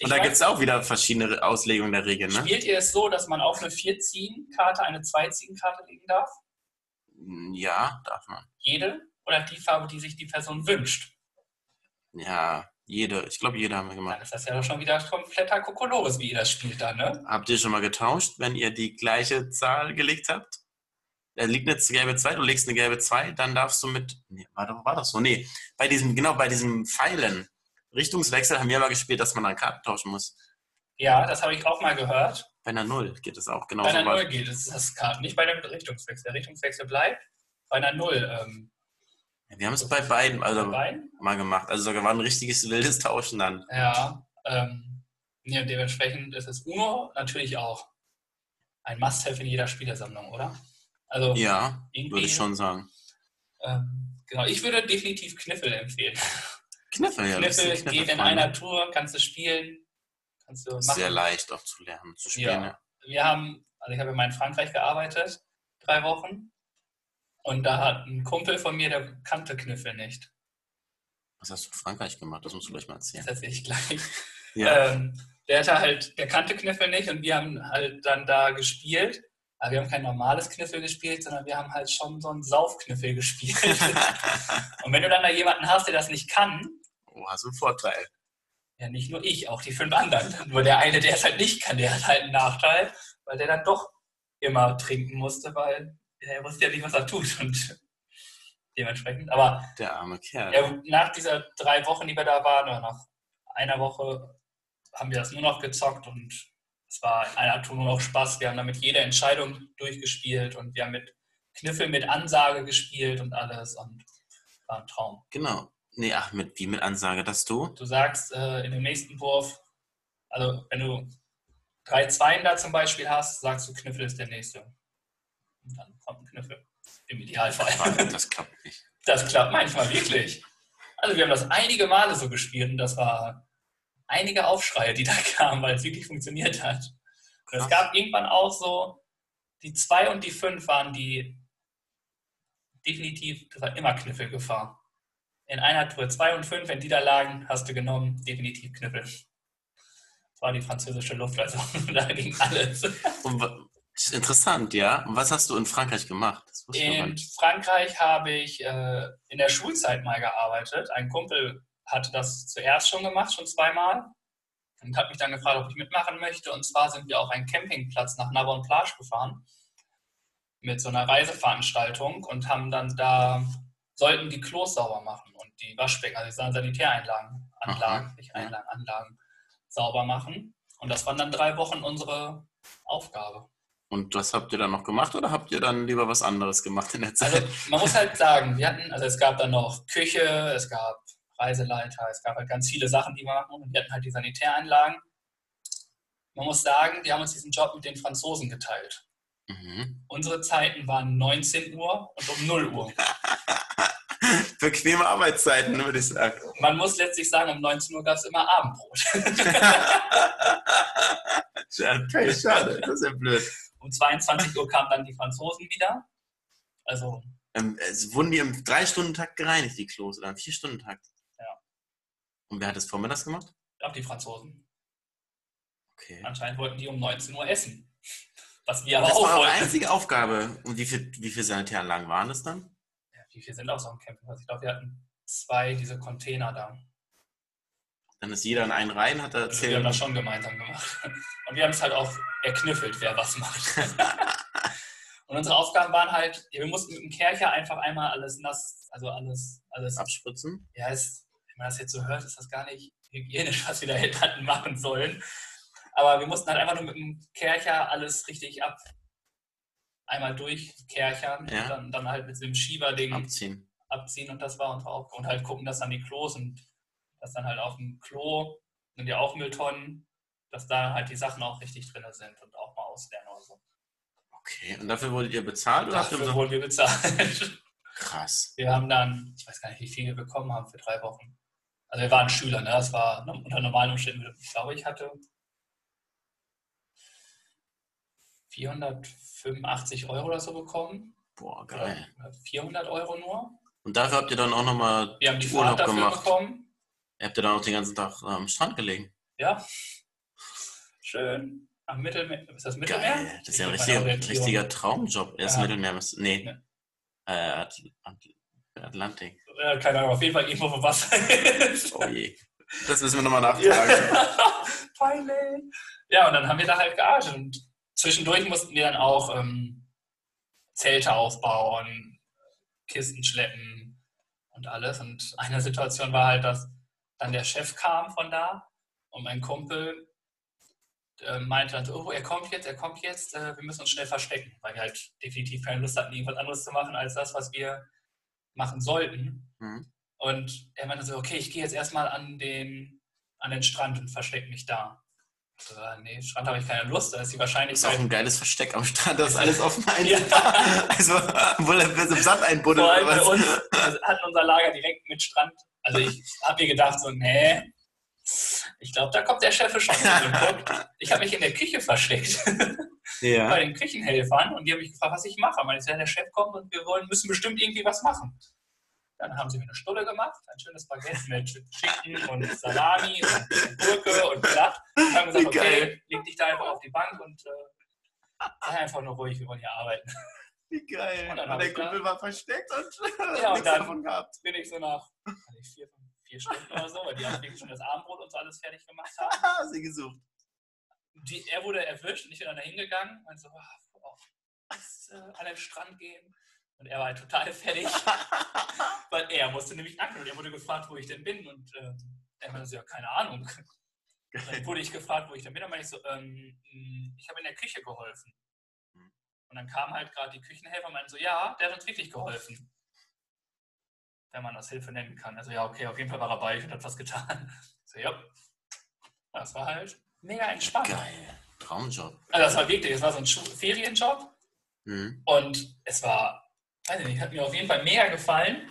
Speaker 2: Und da gibt es auch wieder verschiedene Auslegungen der Regeln, ne?
Speaker 1: Spielt ihr es so, dass man auf eine Vier-Ziehen-Karte eine Zwei-Ziehen-Karte legen darf?
Speaker 2: Ja, darf man.
Speaker 1: Jede? Oder die Farbe, die sich die Person wünscht?
Speaker 2: Ja, jede, ich glaube, jede haben wir gemacht.
Speaker 1: Dann ist das ja doch schon wieder kompletter Kokolores, wie ihr das spielt dann, ne?
Speaker 2: Habt ihr schon mal getauscht, wenn ihr die gleiche Zahl gelegt habt? Da liegt eine gelbe 2, du legst eine gelbe 2, dann darfst du mit. Nee, war, war das so? Nee, bei diesem, genau, bei diesem Pfeilen. Richtungswechsel haben wir mal gespielt, dass man dann Karten tauschen muss.
Speaker 1: Ja, das habe ich auch mal gehört.
Speaker 2: Bei einer Null geht es auch genau
Speaker 1: Bei einer Null geht es, das Karten, nicht bei dem Richtungswechsel. Der Richtungswechsel bleibt bei einer Null. Ähm,
Speaker 2: wir haben es bei beiden, also bei beiden? mal gemacht. Also sogar war ein richtiges wildes Tauschen dann.
Speaker 1: Ja, ähm, ja, dementsprechend ist es Uno natürlich auch ein Must-Have in jeder Spielersammlung, oder?
Speaker 2: Also ja, würde ich schon sagen.
Speaker 1: Ähm, genau, ich würde definitiv Kniffel empfehlen.
Speaker 2: Kniffel, ja.
Speaker 1: Kniffel, Kniffel geht in einer Tour, kannst du spielen. Kannst du
Speaker 2: machen. Sehr leicht auch zu lernen, zu spielen.
Speaker 1: Ja. Wir haben, also ich habe immer in Frankreich gearbeitet, drei Wochen. Und da hat ein Kumpel von mir, der kannte Kniffel nicht.
Speaker 2: Was hast du in Frankreich gemacht? Das musst du gleich mal erzählen.
Speaker 1: Das erzähle ich gleich. Ja. Ähm, der hatte halt, der kannte Kniffel nicht und wir haben halt dann da gespielt. Aber wir haben kein normales Kniffel gespielt, sondern wir haben halt schon so einen Saufkniffel gespielt. und wenn du dann da jemanden hast, der das nicht kann.
Speaker 2: Oh, hast du einen Vorteil.
Speaker 1: Ja, nicht nur ich, auch die fünf anderen. Nur der eine, der es halt nicht kann, der hat halt einen Nachteil, weil der dann doch immer trinken musste, weil er wusste ja nicht, was er tut. Und dementsprechend. Aber
Speaker 2: der arme Kerl.
Speaker 1: Ja, nach dieser drei Wochen, die wir da waren, oder nach einer Woche, haben wir das nur noch gezockt und es war in einer Tour nur noch Spaß. Wir haben damit jede Entscheidung durchgespielt und wir haben mit Kniffel mit Ansage gespielt und alles und war ein Traum.
Speaker 2: Genau. Nee, ach, mit wie mit Ansage, dass du?
Speaker 1: Du sagst äh, in dem nächsten Wurf, also wenn du drei Zweien da zum Beispiel hast, sagst du, Kniffel ist der nächste. Und dann kommt ein Knüffel. Im Idealfall.
Speaker 2: Das klappt nicht.
Speaker 1: Das klappt manchmal wirklich. Also wir haben das einige Male so gespielt und das war einige Aufschreie, die da kamen, weil es wirklich funktioniert hat. Und es gab irgendwann auch so, die 2 und die 5 waren die definitiv, das war immer Knüffelgefahr. In einer Tour 2 und 5, wenn die da lagen, hast du genommen, definitiv Knüffel. Das war die französische Luft, also da ging alles.
Speaker 2: Interessant, ja. Und was hast du in Frankreich gemacht?
Speaker 1: in Frankreich habe ich äh, in der Schulzeit mal gearbeitet. Ein Kumpel hatte das zuerst schon gemacht, schon zweimal. Und hat mich dann gefragt, ob ich mitmachen möchte. Und zwar sind wir auf einen Campingplatz nach Navon Plage gefahren mit so einer Reiseveranstaltung und haben dann da, sollten die Klos sauber machen und die Waschbecken, also die Sanitäreinlagen, Anlagen, nicht Einlagen, Anlagen sauber machen. Und das waren dann drei Wochen unsere Aufgabe.
Speaker 2: Und was habt ihr dann noch gemacht oder habt ihr dann lieber was anderes gemacht in der Zeit?
Speaker 1: Also man muss halt sagen, wir hatten, also es gab dann noch Küche, es gab Reiseleiter, es gab halt ganz viele Sachen, die wir machen und wir hatten halt die Sanitäreinlagen. Man muss sagen, wir haben uns diesen Job mit den Franzosen geteilt. Mhm. Unsere Zeiten waren 19 Uhr und um 0 Uhr.
Speaker 2: Bequeme Arbeitszeiten, würde ich sagen.
Speaker 1: Man muss letztlich sagen, um 19 Uhr gab es immer Abendbrot.
Speaker 2: okay, schade, das ist ja blöd.
Speaker 1: Um 22 Uhr kamen dann die Franzosen wieder. Also.
Speaker 2: Ähm, es wurden die im 3-Stunden-Takt gereinigt, die Klos, oder im 4-Stunden-Takt? Und wer hat das vormittags gemacht?
Speaker 1: Auch die Franzosen.
Speaker 2: Okay.
Speaker 1: Anscheinend wollten die um 19 Uhr essen. Was wir aber
Speaker 2: das
Speaker 1: auch
Speaker 2: war
Speaker 1: wollten.
Speaker 2: einzige Aufgabe. Und wie, viel, wie viele Sanitäranlagen waren es dann?
Speaker 1: Ja, wie viele sind auf so einem Campingplatz? Ich glaube, wir hatten zwei diese Container da.
Speaker 2: Dann ist jeder in einen rein, hat er
Speaker 1: Also
Speaker 2: erzählt.
Speaker 1: wir haben das schon gemeinsam gemacht. Und wir haben es halt auch erkniffelt, wer was macht. Und unsere Aufgaben waren halt, wir mussten mit dem Kercher einfach einmal alles nass, also alles, alles
Speaker 2: abspritzen.
Speaker 1: Ja, es, wenn man das jetzt so hört, ist das gar nicht hygienisch, was wir da hätten machen sollen. Aber wir mussten halt einfach nur mit dem Kercher alles richtig ab, einmal durchkerchern
Speaker 2: Ja.
Speaker 1: und dann, dann halt mit dem Schieberding
Speaker 2: Abziehen.
Speaker 1: abziehen und das war unsere Aufgabe. Und halt gucken, dass dann die Klos und dass dann halt auf dem Klo und die Aufmülltonnen, dass da halt die Sachen auch richtig drin sind und auch mal ausleeren oder so.
Speaker 2: Okay. Und dafür wurdet ihr bezahlt? Oder
Speaker 1: Dafür wurden wir bezahlt.
Speaker 2: Krass.
Speaker 1: Wir haben dann, ich weiß gar nicht, wie viel wir bekommen haben für drei Wochen. Also wir waren Schüler, ne? Das war unter normalen Umständen, ich glaube, ich hatte 485 Euro oder so bekommen.
Speaker 2: Boah, geil.
Speaker 1: 400 Euro nur.
Speaker 2: Und dafür habt ihr dann auch nochmal
Speaker 1: Wir haben die
Speaker 2: Urlaub
Speaker 1: Fahrt dafür
Speaker 2: gemacht.
Speaker 1: bekommen.
Speaker 2: Ihr habt ihr dann auch den ganzen Tag am Strand gelegen.
Speaker 1: Ja. Schön. Am Mittelmeer. Ist das Mittelmeer?
Speaker 2: Geil. Das ist ja ein
Speaker 1: Ich
Speaker 2: richtiger, richtiger Traumjob. Erst
Speaker 1: Ja.
Speaker 2: Mittelmeer. Nee.
Speaker 1: Ja.
Speaker 2: Äh, Atl Atl Atlantik.
Speaker 1: Äh, keine Ahnung, auf jeden Fall irgendwo wo Wasser ist.
Speaker 2: Oh je. Das müssen wir nochmal nachfragen.
Speaker 1: Peinlich. Ja, und dann haben wir da halt gearbeitet. Und zwischendurch mussten wir dann auch ähm, Zelte aufbauen, Kisten schleppen und alles. Und eine Situation war halt, dass dann der Chef kam von da und mein Kumpel äh, meinte dann oh, er kommt jetzt, er kommt jetzt, äh, wir müssen uns schnell verstecken, weil wir halt definitiv keine Lust hatten, irgendwas anderes zu machen, als das, was wir machen sollten.
Speaker 2: Mhm.
Speaker 1: Und er meinte so, okay, ich gehe jetzt erstmal an den, an den Strand und verstecke mich da. So, ah, nee, Strand habe ich keine Lust, da ist die
Speaker 2: Das ist auch
Speaker 1: Wahrscheinlichkeit.
Speaker 2: ein geiles Versteck am Strand, das ist alles offen.
Speaker 1: Ja.
Speaker 2: Also, obwohl er im Sand einbuddelt
Speaker 1: Vor allem bei uns wir hatten unser Lager direkt mit Strand. Also ich habe mir gedacht, so, nee, ich glaube, da kommt der Chef schon. Und guckt. Ich habe mich in der Küche versteckt bei
Speaker 2: Ja.
Speaker 1: den Küchenhelfern und die haben mich gefragt, was ich mache. Weil ich ja, der Chef kommt und wir wollen, müssen bestimmt irgendwie was machen. Dann haben sie mir eine Stulle gemacht, ein schönes Baguette mit Chicken und Salami und Gurke und Blatt. Und haben gesagt, okay, leg dich da einfach auf die Bank und äh, sei einfach nur ruhig, wir wollen hier arbeiten.
Speaker 2: Wie geil.
Speaker 1: Und dann
Speaker 2: Und der Kumpel war versteckt und
Speaker 1: Ja, und
Speaker 2: nichts
Speaker 1: dann-
Speaker 2: davon gehabt.
Speaker 1: bin ich so nach vier, fünf, vier Stunden oder so, weil die auch wirklich schon das Abendbrot und so alles fertig gemacht haben.
Speaker 2: Sie gesucht.
Speaker 1: Die, er wurde erwischt und ich bin dann da hingegangen und so, ah, oh, lass, äh, an den Strand gehen. Und er war halt total fertig, weil er musste nämlich angeln und er wurde gefragt, wo ich denn bin. Und ähm, er meinte so, ja, keine Ahnung. Dann wurde ich gefragt, wo ich denn bin. Dann meinte ich so, ähm, mh, ich habe in der Küche geholfen. Und dann kamen halt gerade die Küchenhelfer und meinten so, ja, der hat uns wirklich geholfen. Wenn man das Hilfe nennen kann. Also ja, okay, auf jeden Fall war er bei und hat was getan. So, ja. Das war halt mega entspannt.
Speaker 2: Geil. Traumjob.
Speaker 1: Also das war wirklich, es war so ein Ferienjob
Speaker 2: Mhm.
Speaker 1: und es war, weiß ich nicht, hat mir auf jeden Fall mega gefallen.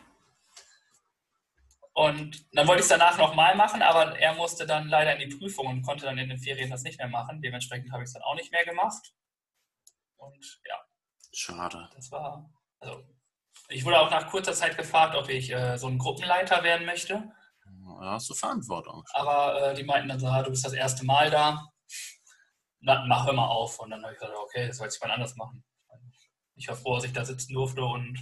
Speaker 1: Und dann wollte ich es danach nochmal machen, aber er musste dann leider in die Prüfung und konnte dann in den Ferien das nicht mehr machen. Dementsprechend habe ich es dann auch nicht mehr gemacht. Und ja,
Speaker 2: Schade.
Speaker 1: das war, also ich wurde auch nach kurzer Zeit gefragt, ob ich äh, so ein Gruppenleiter werden möchte.
Speaker 2: Da hast du Verantwortung.
Speaker 1: Aber äh, die meinten dann so, ah, du bist das erste Mal da. Na, mach hör mal auf. Und dann habe ich gesagt, okay, das soll jetzt jemand anders machen. Ich war froh, dass ich da sitzen durfte und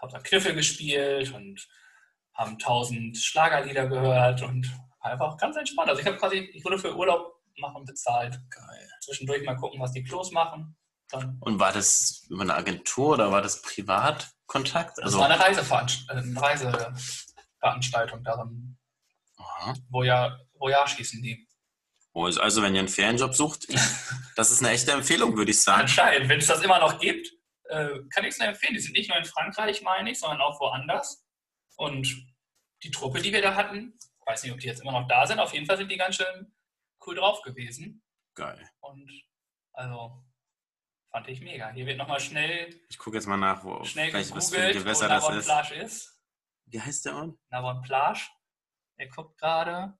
Speaker 1: habe dann Kniffel gespielt und haben tausend Schlagerlieder gehört und einfach ganz entspannt. Also ich habe quasi, ich wurde für Urlaub machen bezahlt.
Speaker 2: Geil.
Speaker 1: Zwischendurch mal gucken, was die Klos machen. Dann
Speaker 2: Und war das über eine Agentur oder war das Privatkontakt?
Speaker 1: Das
Speaker 2: Also,
Speaker 1: war eine Reiseveranst- äh, Reiseveranstaltung darin.
Speaker 2: Aha.
Speaker 1: Voyage, Voyage hießen die.
Speaker 2: Oh, ist also, wenn ihr einen Ferienjob sucht, das ist eine echte Empfehlung, würde ich sagen.
Speaker 1: Anscheinend, wenn es das immer noch gibt, äh, kann ich es nur empfehlen. Die sind nicht nur in Frankreich, meine ich, sondern auch woanders. Und die Truppe, die wir da hatten, weiß nicht, ob die jetzt immer noch da sind, auf jeden Fall sind die ganz schön cool drauf gewesen.
Speaker 2: Geil.
Speaker 1: Und also fand ich mega. Hier wird nochmal schnell,
Speaker 2: Ich gucke jetzt mal nach, wo
Speaker 1: schnell
Speaker 2: vielleicht was für ein Gewässer das ist.
Speaker 1: Plage ist.
Speaker 2: Wie heißt der Ort?
Speaker 1: Navon Plage. Er guckt gerade,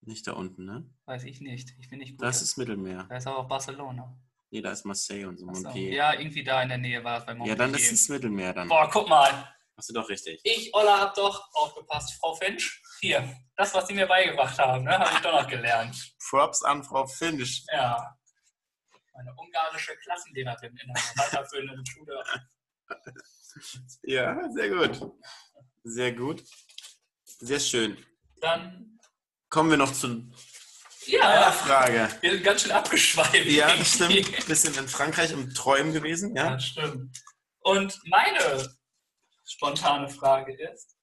Speaker 2: Nicht da unten, ne?
Speaker 1: weiß ich nicht. Ich bin nicht gut.
Speaker 2: Das ist Mittelmeer.
Speaker 1: da ist aber auch Barcelona.
Speaker 2: Nee, da ist Marseille und so.
Speaker 1: Achso,
Speaker 2: Montpellier.
Speaker 1: Ja, irgendwie da in der Nähe war es bei
Speaker 2: Ja,
Speaker 1: Montpellier.
Speaker 2: dann ist es Mittelmeer dann.
Speaker 1: Boah, guck mal.
Speaker 2: Hast du doch richtig.
Speaker 1: Ich, Olla, hab doch aufgepasst. Frau Finch, hier, das, was Sie mir beigebracht haben, ne, habe ich doch noch gelernt.
Speaker 2: Props an Frau Finch.
Speaker 1: Ja. Meine ungarische Klassenlehrerin in einer weiterführenden Schule.
Speaker 2: Ja, sehr gut. Sehr gut. Sehr schön.
Speaker 1: Dann,
Speaker 2: Kommen wir noch zu einer
Speaker 1: ja,
Speaker 2: Frage.
Speaker 1: wir sind ganz schön abgeschweift.
Speaker 2: Ja, das stimmt. Ein bisschen in Frankreich im Träumen gewesen, ja?
Speaker 1: Ja, stimmt. Und meine spontane Frage ist,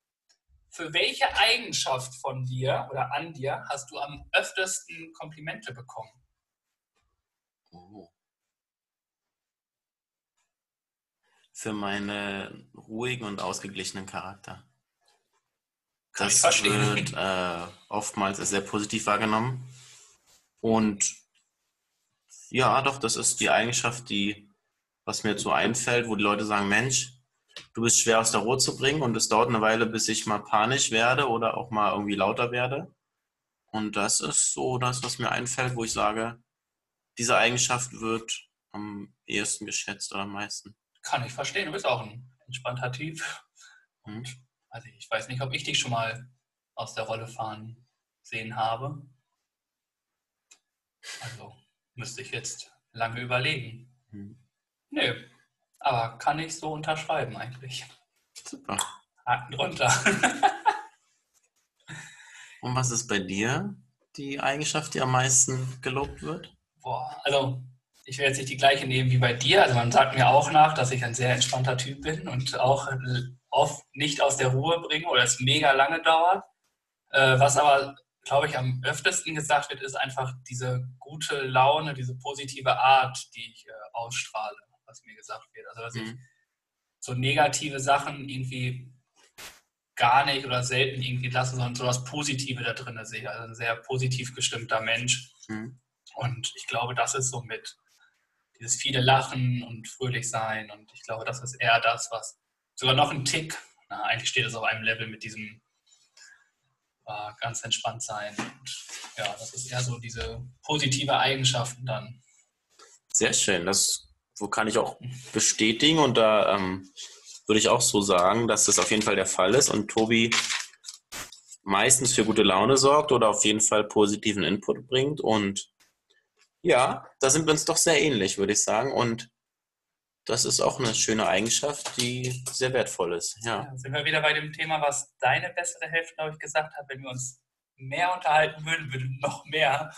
Speaker 1: für welche Eigenschaft von dir oder an dir hast du am öftesten Komplimente bekommen?
Speaker 2: Für meinen ruhigen und ausgeglichenen Charakter.
Speaker 1: Kann
Speaker 2: Das wird äh, oftmals als sehr positiv wahrgenommen. Und ja, doch, das ist die Eigenschaft, die, was mir jetzt so einfällt, wo die Leute sagen, Mensch, du bist schwer aus der Ruhe zu bringen und es dauert eine Weile, bis ich mal panisch werde oder auch mal irgendwie lauter werde. Und das ist so das, was mir einfällt, wo ich sage, diese Eigenschaft wird am ehesten geschätzt oder am meisten.
Speaker 1: Kann ich verstehen, du bist auch ein entspannter Typ.
Speaker 2: Hm?
Speaker 1: Also ich weiß nicht, ob ich dich schon mal aus der Rolle fahren sehen habe. Also müsste ich jetzt lange überlegen.
Speaker 2: Hm.
Speaker 1: Nö, aber kann ich so unterschreiben eigentlich.
Speaker 2: Super.
Speaker 1: Haken drunter.
Speaker 2: Und was ist bei dir die Eigenschaft, die am meisten gelobt wird?
Speaker 1: Boah, also ich will jetzt nicht die gleiche nehmen wie bei dir. Also man sagt mir auch nach, dass ich ein sehr entspannter Typ bin und auch oft nicht aus der Ruhe bringe oder es mega lange dauert. Äh, was aber, glaube ich, am öftesten gesagt wird, ist einfach diese gute Laune, diese positive Art, die ich äh, ausstrahle, was mir gesagt wird. Also dass ich
Speaker 2: Mhm.
Speaker 1: so negative Sachen irgendwie gar nicht oder selten irgendwie lasse, sondern so das Positive da drin sehe. Also ein sehr positiv gestimmter Mensch.
Speaker 2: Mhm.
Speaker 1: Und ich glaube, das ist so mit dieses viele Lachen und fröhlich sein. Und ich glaube, das ist eher das, was sogar noch ein Tick, na, eigentlich steht es auf einem Level mit diesem äh, ganz entspannt sein. Und ja, das ist eher so diese positive Eigenschaften dann.
Speaker 2: Sehr schön. Das kann ich auch bestätigen und da ähm, würde ich auch so sagen, dass das auf jeden Fall der Fall ist und Tobi meistens für gute Laune sorgt oder auf jeden Fall positiven Input bringt und ja, da sind wir uns doch sehr ähnlich, würde ich sagen und das ist auch eine schöne Eigenschaft, die sehr wertvoll ist. Ja,
Speaker 1: Ja, sind wir wieder bei dem Thema, was deine bessere Hälfte, glaube ich, gesagt hat. Wenn wir uns mehr unterhalten würden, würden noch mehr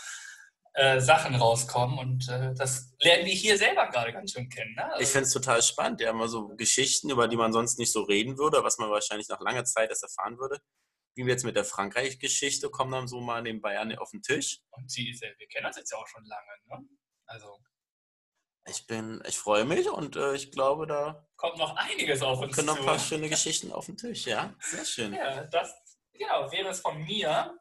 Speaker 1: äh, Sachen rauskommen. Und äh, das lernen wir hier selber gerade ganz schön kennen. Ne? Also,
Speaker 2: ich finde es total spannend. Ja, immer so Geschichten, über die man sonst nicht so reden würde, was man wahrscheinlich nach langer Zeit erst erfahren würde. Wie wir jetzt mit der Frankreich-Geschichte kommen dann so mal in Bayern auf den Tisch.
Speaker 1: und sie ist ja, wir kennen uns jetzt ja auch schon lange. Ne? Also
Speaker 2: Ich bin, ich freue mich und äh, ich glaube, da
Speaker 1: kommt noch einiges auf uns
Speaker 2: können noch ein paar schöne Geschichten auf den Tisch. Ja, sehr schön.
Speaker 1: Ja, das genau, wäre es von mir.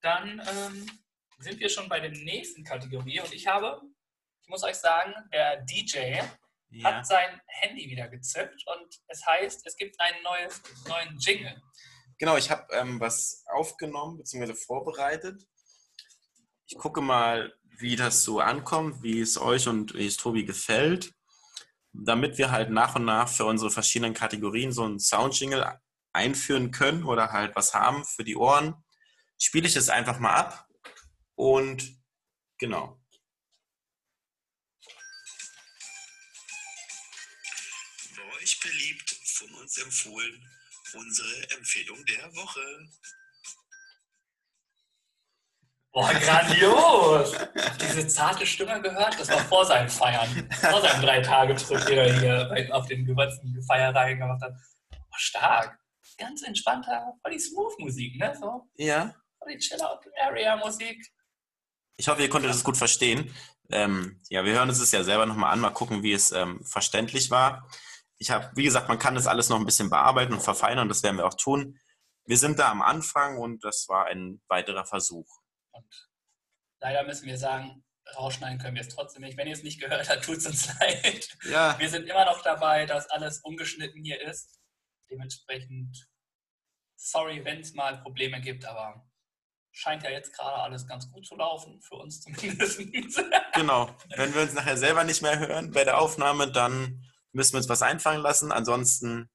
Speaker 1: Dann ähm, sind wir schon bei der nächsten Kategorie. Und ich habe, ich muss euch sagen, der DJ
Speaker 2: Ja.
Speaker 1: hat sein Handy wieder gezückt und es heißt, es gibt einen neues, neuen Jingle.
Speaker 2: Genau, ich habe ähm, was aufgenommen bzw. vorbereitet. Ich gucke mal, wie das so ankommt, wie es euch und wie es Tobi gefällt, damit wir halt nach und nach für unsere verschiedenen Kategorien so einen Soundjingle einführen können oder halt was haben für die Ohren. Spiele ich es einfach mal ab und genau.
Speaker 3: Bei euch beliebt, von uns empfohlen,
Speaker 2: unsere Empfehlung der Woche.
Speaker 1: Boah, grandios! Diese zarte Stimme gehört, das war vor seinem Feiern, vor seinem Drei-Tage-Trip, den er hier auf den gewürzten Feierreihen gemacht hat. Boah, stark. Ganz entspannter, voll die Smooth-Musik, ne? So,
Speaker 2: Ja.
Speaker 1: voll die Chill-Out-Area-Musik.
Speaker 2: Ich hoffe, ihr konntet es gut verstehen. Ähm, ja, wir hören uns es ja selber nochmal an, mal gucken, wie es ähm, verständlich war. Ich habe, wie gesagt, man kann das alles noch ein bisschen bearbeiten und verfeinern, das werden wir auch tun. Wir sind da am Anfang und das war ein weiterer Versuch.
Speaker 1: Und leider müssen wir sagen, rausschneiden können wir es trotzdem nicht. Wenn ihr es nicht gehört habt, tut es uns leid.
Speaker 2: Ja,
Speaker 1: Wir sind immer noch dabei, dass alles ungeschnitten hier ist. Dementsprechend, sorry, wenn es mal Probleme gibt, aber scheint ja jetzt gerade alles ganz gut zu laufen, für uns zumindest.
Speaker 2: genau. Wenn wir uns nachher selber nicht mehr hören bei der Aufnahme, dann müssen wir uns was einfallen lassen. Ansonsten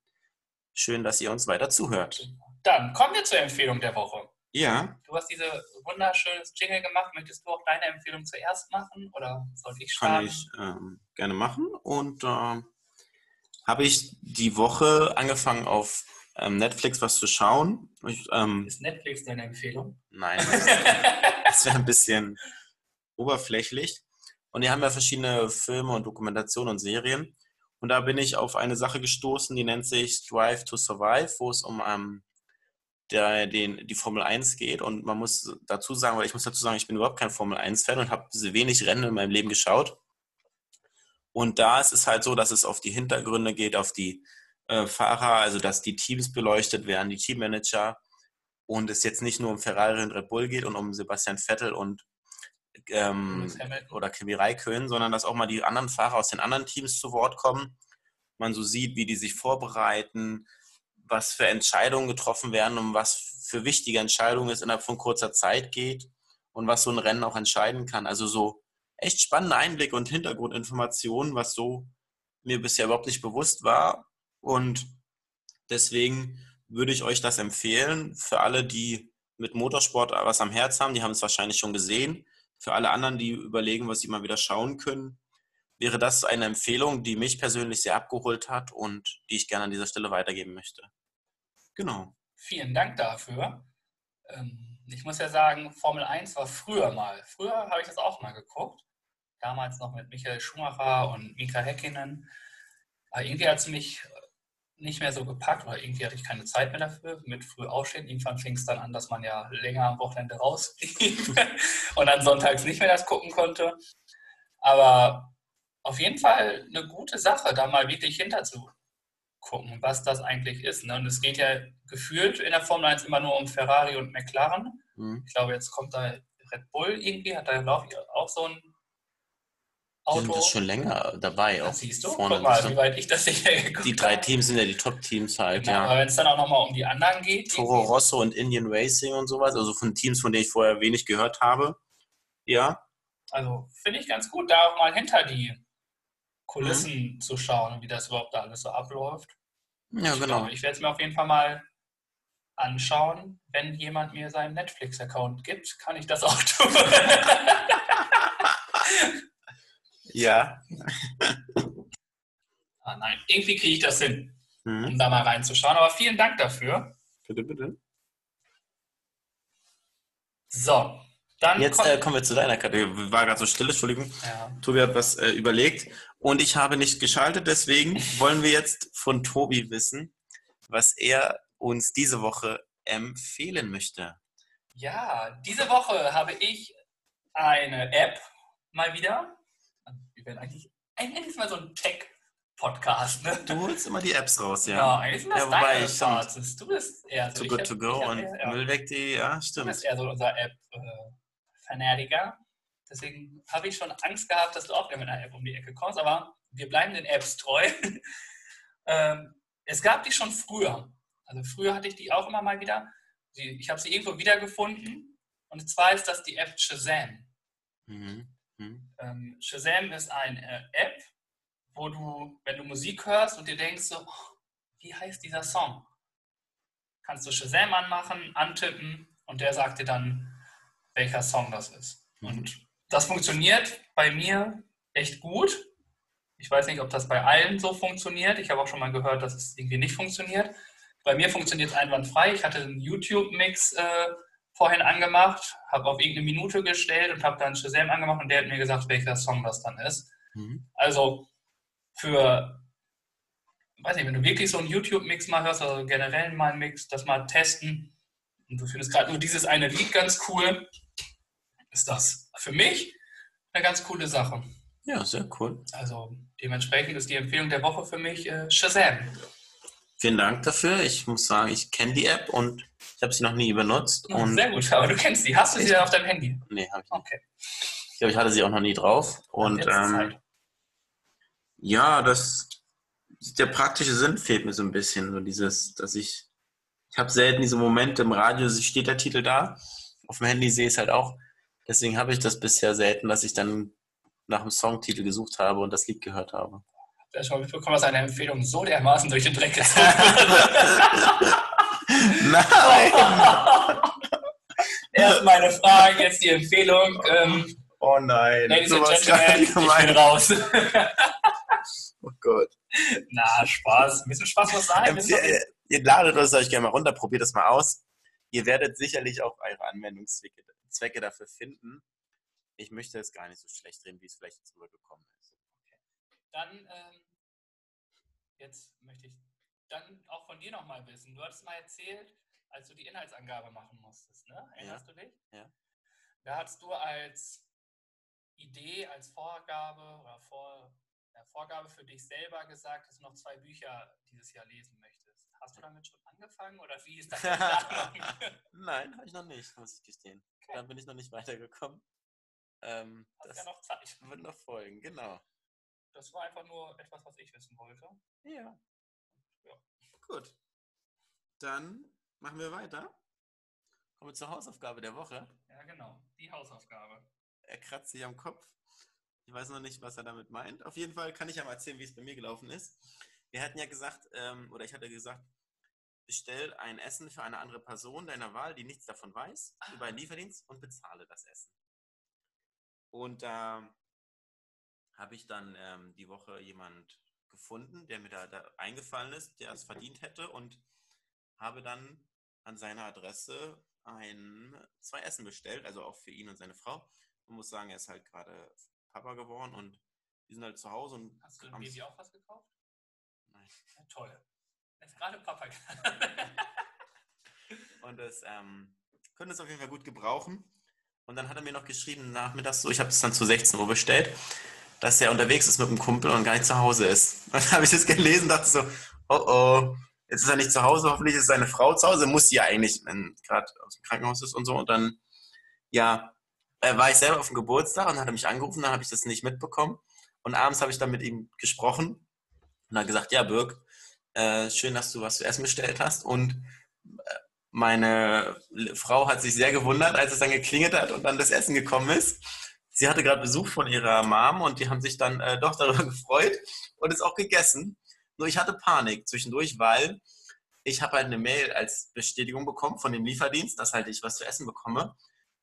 Speaker 2: schön, dass ihr uns weiter zuhört.
Speaker 1: Dann kommen wir zur Empfehlung der Woche.
Speaker 2: Ja,
Speaker 1: Du hast diese wunderschönes Jingle gemacht. Möchtest du auch deine Empfehlung zuerst machen oder soll ich
Speaker 2: kann
Speaker 1: starten?
Speaker 2: ich ähm, gerne machen. Und ähm, habe ich die Woche angefangen auf ähm, Netflix was zu schauen. Ich, ähm,
Speaker 1: Ist Netflix deine Empfehlung?
Speaker 2: nein, das wäre ein bisschen oberflächlich. Und die haben ja verschiedene Filme und Dokumentationen und Serien. Und da bin ich auf eine Sache gestoßen, die nennt sich Drive to Survive, wo es um ähm, der, den, die Formel 1 geht. Und man muss dazu sagen, weil ich muss dazu sagen, ich bin überhaupt kein Formel 1-Fan und habe wenig Rennen in meinem Leben geschaut. Und da ist es halt so, dass es auf die Hintergründe geht, auf die äh, Fahrer, also dass die Teams beleuchtet werden, die Teammanager. Und es jetzt nicht nur um Ferrari und Red Bull geht und um Sebastian Vettel und ähm, oder Kimi Räikkönen, sondern dass auch mal die anderen Fahrer aus den anderen Teams zu Wort kommen. Man so sieht, wie die sich vorbereiten, was für Entscheidungen getroffen werden, um was für wichtige Entscheidungen es innerhalb von kurzer Zeit geht und was so ein Rennen auch entscheiden kann. Also so echt spannende Einblicke und Hintergrundinformationen, was so mir bisher überhaupt nicht bewusst war. Und deswegen würde ich euch das empfehlen für alle, die mit Motorsport was am Herz haben. Die haben es wahrscheinlich schon gesehen. Für alle anderen, die überlegen, was sie mal wieder schauen können, wäre das eine Empfehlung, die mich persönlich sehr abgeholt hat und die ich gerne an dieser Stelle weitergeben möchte. Genau.
Speaker 1: Vielen Dank dafür. Ähm, Ich muss ja sagen, Formel 1 war früher mal. Früher habe ich das auch mal geguckt. Damals noch mit Michael Schumacher und Mika Häkkinen. Aber irgendwie hat es mich nicht mehr so gepackt oder irgendwie hatte ich keine Zeit mehr dafür mit früh aufstehen. Irgendwann fing es dann an, dass man ja länger am Wochenende rausblieb und dann sonntags nicht mehr das gucken konnte. Aber auf jeden Fall eine gute Sache, da mal wirklich hinter zu gucken, was das eigentlich ist. Ne? Und es geht ja gefühlt in der Formel 1 immer nur um Ferrari und McLaren.
Speaker 2: Mhm.
Speaker 1: Ich glaube, jetzt kommt da Red Bull irgendwie, hat da, glaube ich, auch so ein
Speaker 2: Die sind
Speaker 1: Auto.
Speaker 2: das schon länger dabei. Auch
Speaker 1: siehst du,
Speaker 2: vorne.
Speaker 1: guck mal, wie weit ich das hier geguckt
Speaker 2: die drei. Teams sind ja die Top-Teams halt,
Speaker 1: Genau,
Speaker 2: ja.
Speaker 1: Aber wenn es dann auch nochmal um die anderen geht,
Speaker 2: Toro Rosso und Indian Racing und sowas, also von Teams, von denen ich vorher wenig gehört habe. Ja,
Speaker 1: also finde ich ganz gut, da auch mal hinter die Kulissen
Speaker 2: Mhm.
Speaker 1: zu schauen, wie das überhaupt da alles so abläuft.
Speaker 2: ja
Speaker 1: Ich
Speaker 2: genau.
Speaker 1: glaube, ich werde es mir auf jeden Fall mal anschauen. Wenn jemand mir seinen Netflix-Account gibt, kann ich das auch tun.
Speaker 2: Ja.
Speaker 1: ah, nein, irgendwie kriege ich das hin,
Speaker 2: Mhm.
Speaker 1: um da mal reinzuschauen. Aber vielen Dank dafür.
Speaker 2: Bitte, bitte.
Speaker 1: So, dann
Speaker 2: Jetzt
Speaker 1: kommt,
Speaker 2: äh, kommen wir zu deiner Kategorie. War gerade so still, Entschuldigung.
Speaker 1: ja,
Speaker 2: Tobi hat was äh, überlegt und ich habe nicht geschaltet, deswegen wollen wir jetzt von Tobi wissen, was er uns diese Woche empfehlen möchte.
Speaker 1: ja, diese Woche habe ich eine App mal wieder. Wir werden eigentlich, eigentlich ist mal so ein Tech-Podcast, ne?
Speaker 2: Du holst immer die Apps raus,
Speaker 1: Ja,
Speaker 2: ja.
Speaker 1: eigentlich sind das
Speaker 2: Ja, wobei ich.
Speaker 1: Du bist eher so.
Speaker 2: Too good to go und
Speaker 1: eher-.
Speaker 2: Müll weg, die, ja,
Speaker 1: Du
Speaker 2: stimmt.
Speaker 1: bist eher so unser App-Fanatiker. Deswegen habe ich schon Angst gehabt, dass du auch wieder mit einer App um die Ecke kommst. Aber wir bleiben den Apps treu. ähm, es gab die schon früher. Also früher hatte ich die auch immer mal wieder. Ich habe sie irgendwo wiedergefunden. Und zwar ist das die App Shazam.
Speaker 2: Mhm. Mhm.
Speaker 1: Shazam ist eine App, wo du, wenn du Musik hörst und dir denkst so, oh, wie heißt dieser Song? Kannst du Shazam anmachen, antippen und der sagt dir dann, welcher Song das ist. Und das funktioniert bei mir echt gut. Ich weiß nicht, ob das bei allen so funktioniert. Ich habe auch schon mal gehört, dass es irgendwie nicht funktioniert. Bei mir funktioniert es einwandfrei. Ich hatte einen YouTube-Mix äh, vorhin angemacht, habe auf irgendeine Minute gestellt und habe dann Shazam angemacht und der hat mir gesagt, welcher Song das dann ist. Mhm. Also für, weiß nicht, wenn du wirklich so einen YouTube-Mix mal hörst, also generell mal einen Mix, das mal testen und du findest gerade nur dieses eine Lied ganz cool, ist das für mich eine ganz coole Sache.
Speaker 2: Ja, sehr cool.
Speaker 1: Also dementsprechend ist die Empfehlung der Woche für mich äh, Shazam.
Speaker 2: Vielen Dank dafür. Ich muss sagen, ich kenne die App und ich habe sie noch nie benutzt.
Speaker 1: Ja, sehr gut, aber du kennst sie. Hast du sie auf deinem Handy?
Speaker 2: Nee, habe ich nicht. Okay. Ich glaube, ich hatte sie auch noch nie drauf. Und ähm, ja, das der praktische Sinn fehlt mir so ein bisschen. So dieses, dass ich, ich habe selten diese Momente im Radio, steht der Titel da. Auf dem Handy sehe ich es halt auch. Deswegen habe ich das bisher selten, dass ich dann nach einem Songtitel gesucht habe und das Lied gehört habe.
Speaker 1: Ja, schon mitbekommen, dass eine Empfehlung so dermaßen durch den Dreck gezogen.
Speaker 2: Nein!
Speaker 1: Erst meine Frage, jetzt die Empfehlung. Ähm,
Speaker 2: oh nein.
Speaker 1: Ladies and Gentlemen, ich bin raus.
Speaker 2: oh Gott.
Speaker 1: Na, Spaß. Ein bisschen Spaß muss sein.
Speaker 2: Empfehl, ihr ladet das euch gerne mal runter, probiert das mal aus. Ihr werdet sicherlich auch eure Anwendungszwecke dafür finden. Ich möchte es gar nicht so schlecht drehen, wie es vielleicht jetzt rübergekommen ist.
Speaker 1: Dann, ähm, jetzt möchte ich dann auch von dir nochmal wissen. Du hattest mal erzählt, als du die Inhaltsangabe machen musstest, ne? Erinnerst ja. du dich?
Speaker 2: Ja.
Speaker 1: Da hattest du als Idee, als Vorgabe oder Vor, ja, Vorgabe für dich selber gesagt, dass du noch zwei Bücher dieses Jahr lesen möchtest. Hast du damit schon angefangen oder wie ist das?
Speaker 2: Nein, habe ich noch nicht, muss ich gestehen. Okay. Da bin ich noch nicht weitergekommen. Ähm,
Speaker 1: Hast das ja noch Zeit.
Speaker 2: Wird noch folgen, genau.
Speaker 1: Das war einfach nur etwas, was ich wissen wollte.
Speaker 2: Ja. ja. Gut. Dann machen wir weiter. Kommen wir zur Hausaufgabe der Woche.
Speaker 1: Ja, genau. Die Hausaufgabe.
Speaker 2: Er kratzt sich am Kopf. Ich weiß noch nicht, was er damit meint. Auf jeden Fall kann ich ja mal erzählen, wie es bei mir gelaufen ist. Wir hatten ja gesagt, ähm, oder ich hatte gesagt, bestell ein Essen für eine andere Person deiner Wahl, die nichts davon weiß, ah. über einen Lieferdienst und bezahle das Essen. Und da habe ich dann ähm, die Woche jemand gefunden, der mir da, da, eingefallen ist, der es verdient hätte und habe dann an seiner Adresse ein, zwei Essen bestellt, also auch für ihn und seine Frau. Man muss sagen, er ist halt gerade Papa geworden und die sind halt zu Hause. Und
Speaker 1: Hast du dem Baby auch was gekauft?
Speaker 2: Nein.
Speaker 1: Ja, toll. Er ist gerade Papa
Speaker 2: Und das ähm, können es auf jeden Fall gut gebrauchen. Und dann hat er mir noch geschrieben, nachmittags so, ich habe es dann zu 16 Uhr bestellt, dass er unterwegs ist mit einem Kumpel und gar nicht zu Hause ist. Dann habe ich das gelesen und dachte so, oh oh, jetzt ist er nicht zu Hause, hoffentlich ist seine Frau zu Hause, muss sie ja eigentlich, wenn gerade aus dem Krankenhaus ist und so. Und dann, ja, äh, war ich selber auf dem Geburtstag und hat er mich angerufen, dann habe ich das nicht mitbekommen. Und abends habe ich dann mit ihm gesprochen und hat gesagt, ja, Birg, äh, schön, dass du was zu essen bestellt hast. Und äh, meine Frau hat sich sehr gewundert, als es dann geklingelt hat und dann das Essen gekommen ist. Sie hatte gerade Besuch von ihrer Mom und die haben sich dann äh, doch darüber gefreut und es auch gegessen. Nur ich hatte Panik zwischendurch, weil ich habe halt eine Mail als Bestätigung bekommen von dem Lieferdienst, dass halt ich was zu essen bekomme.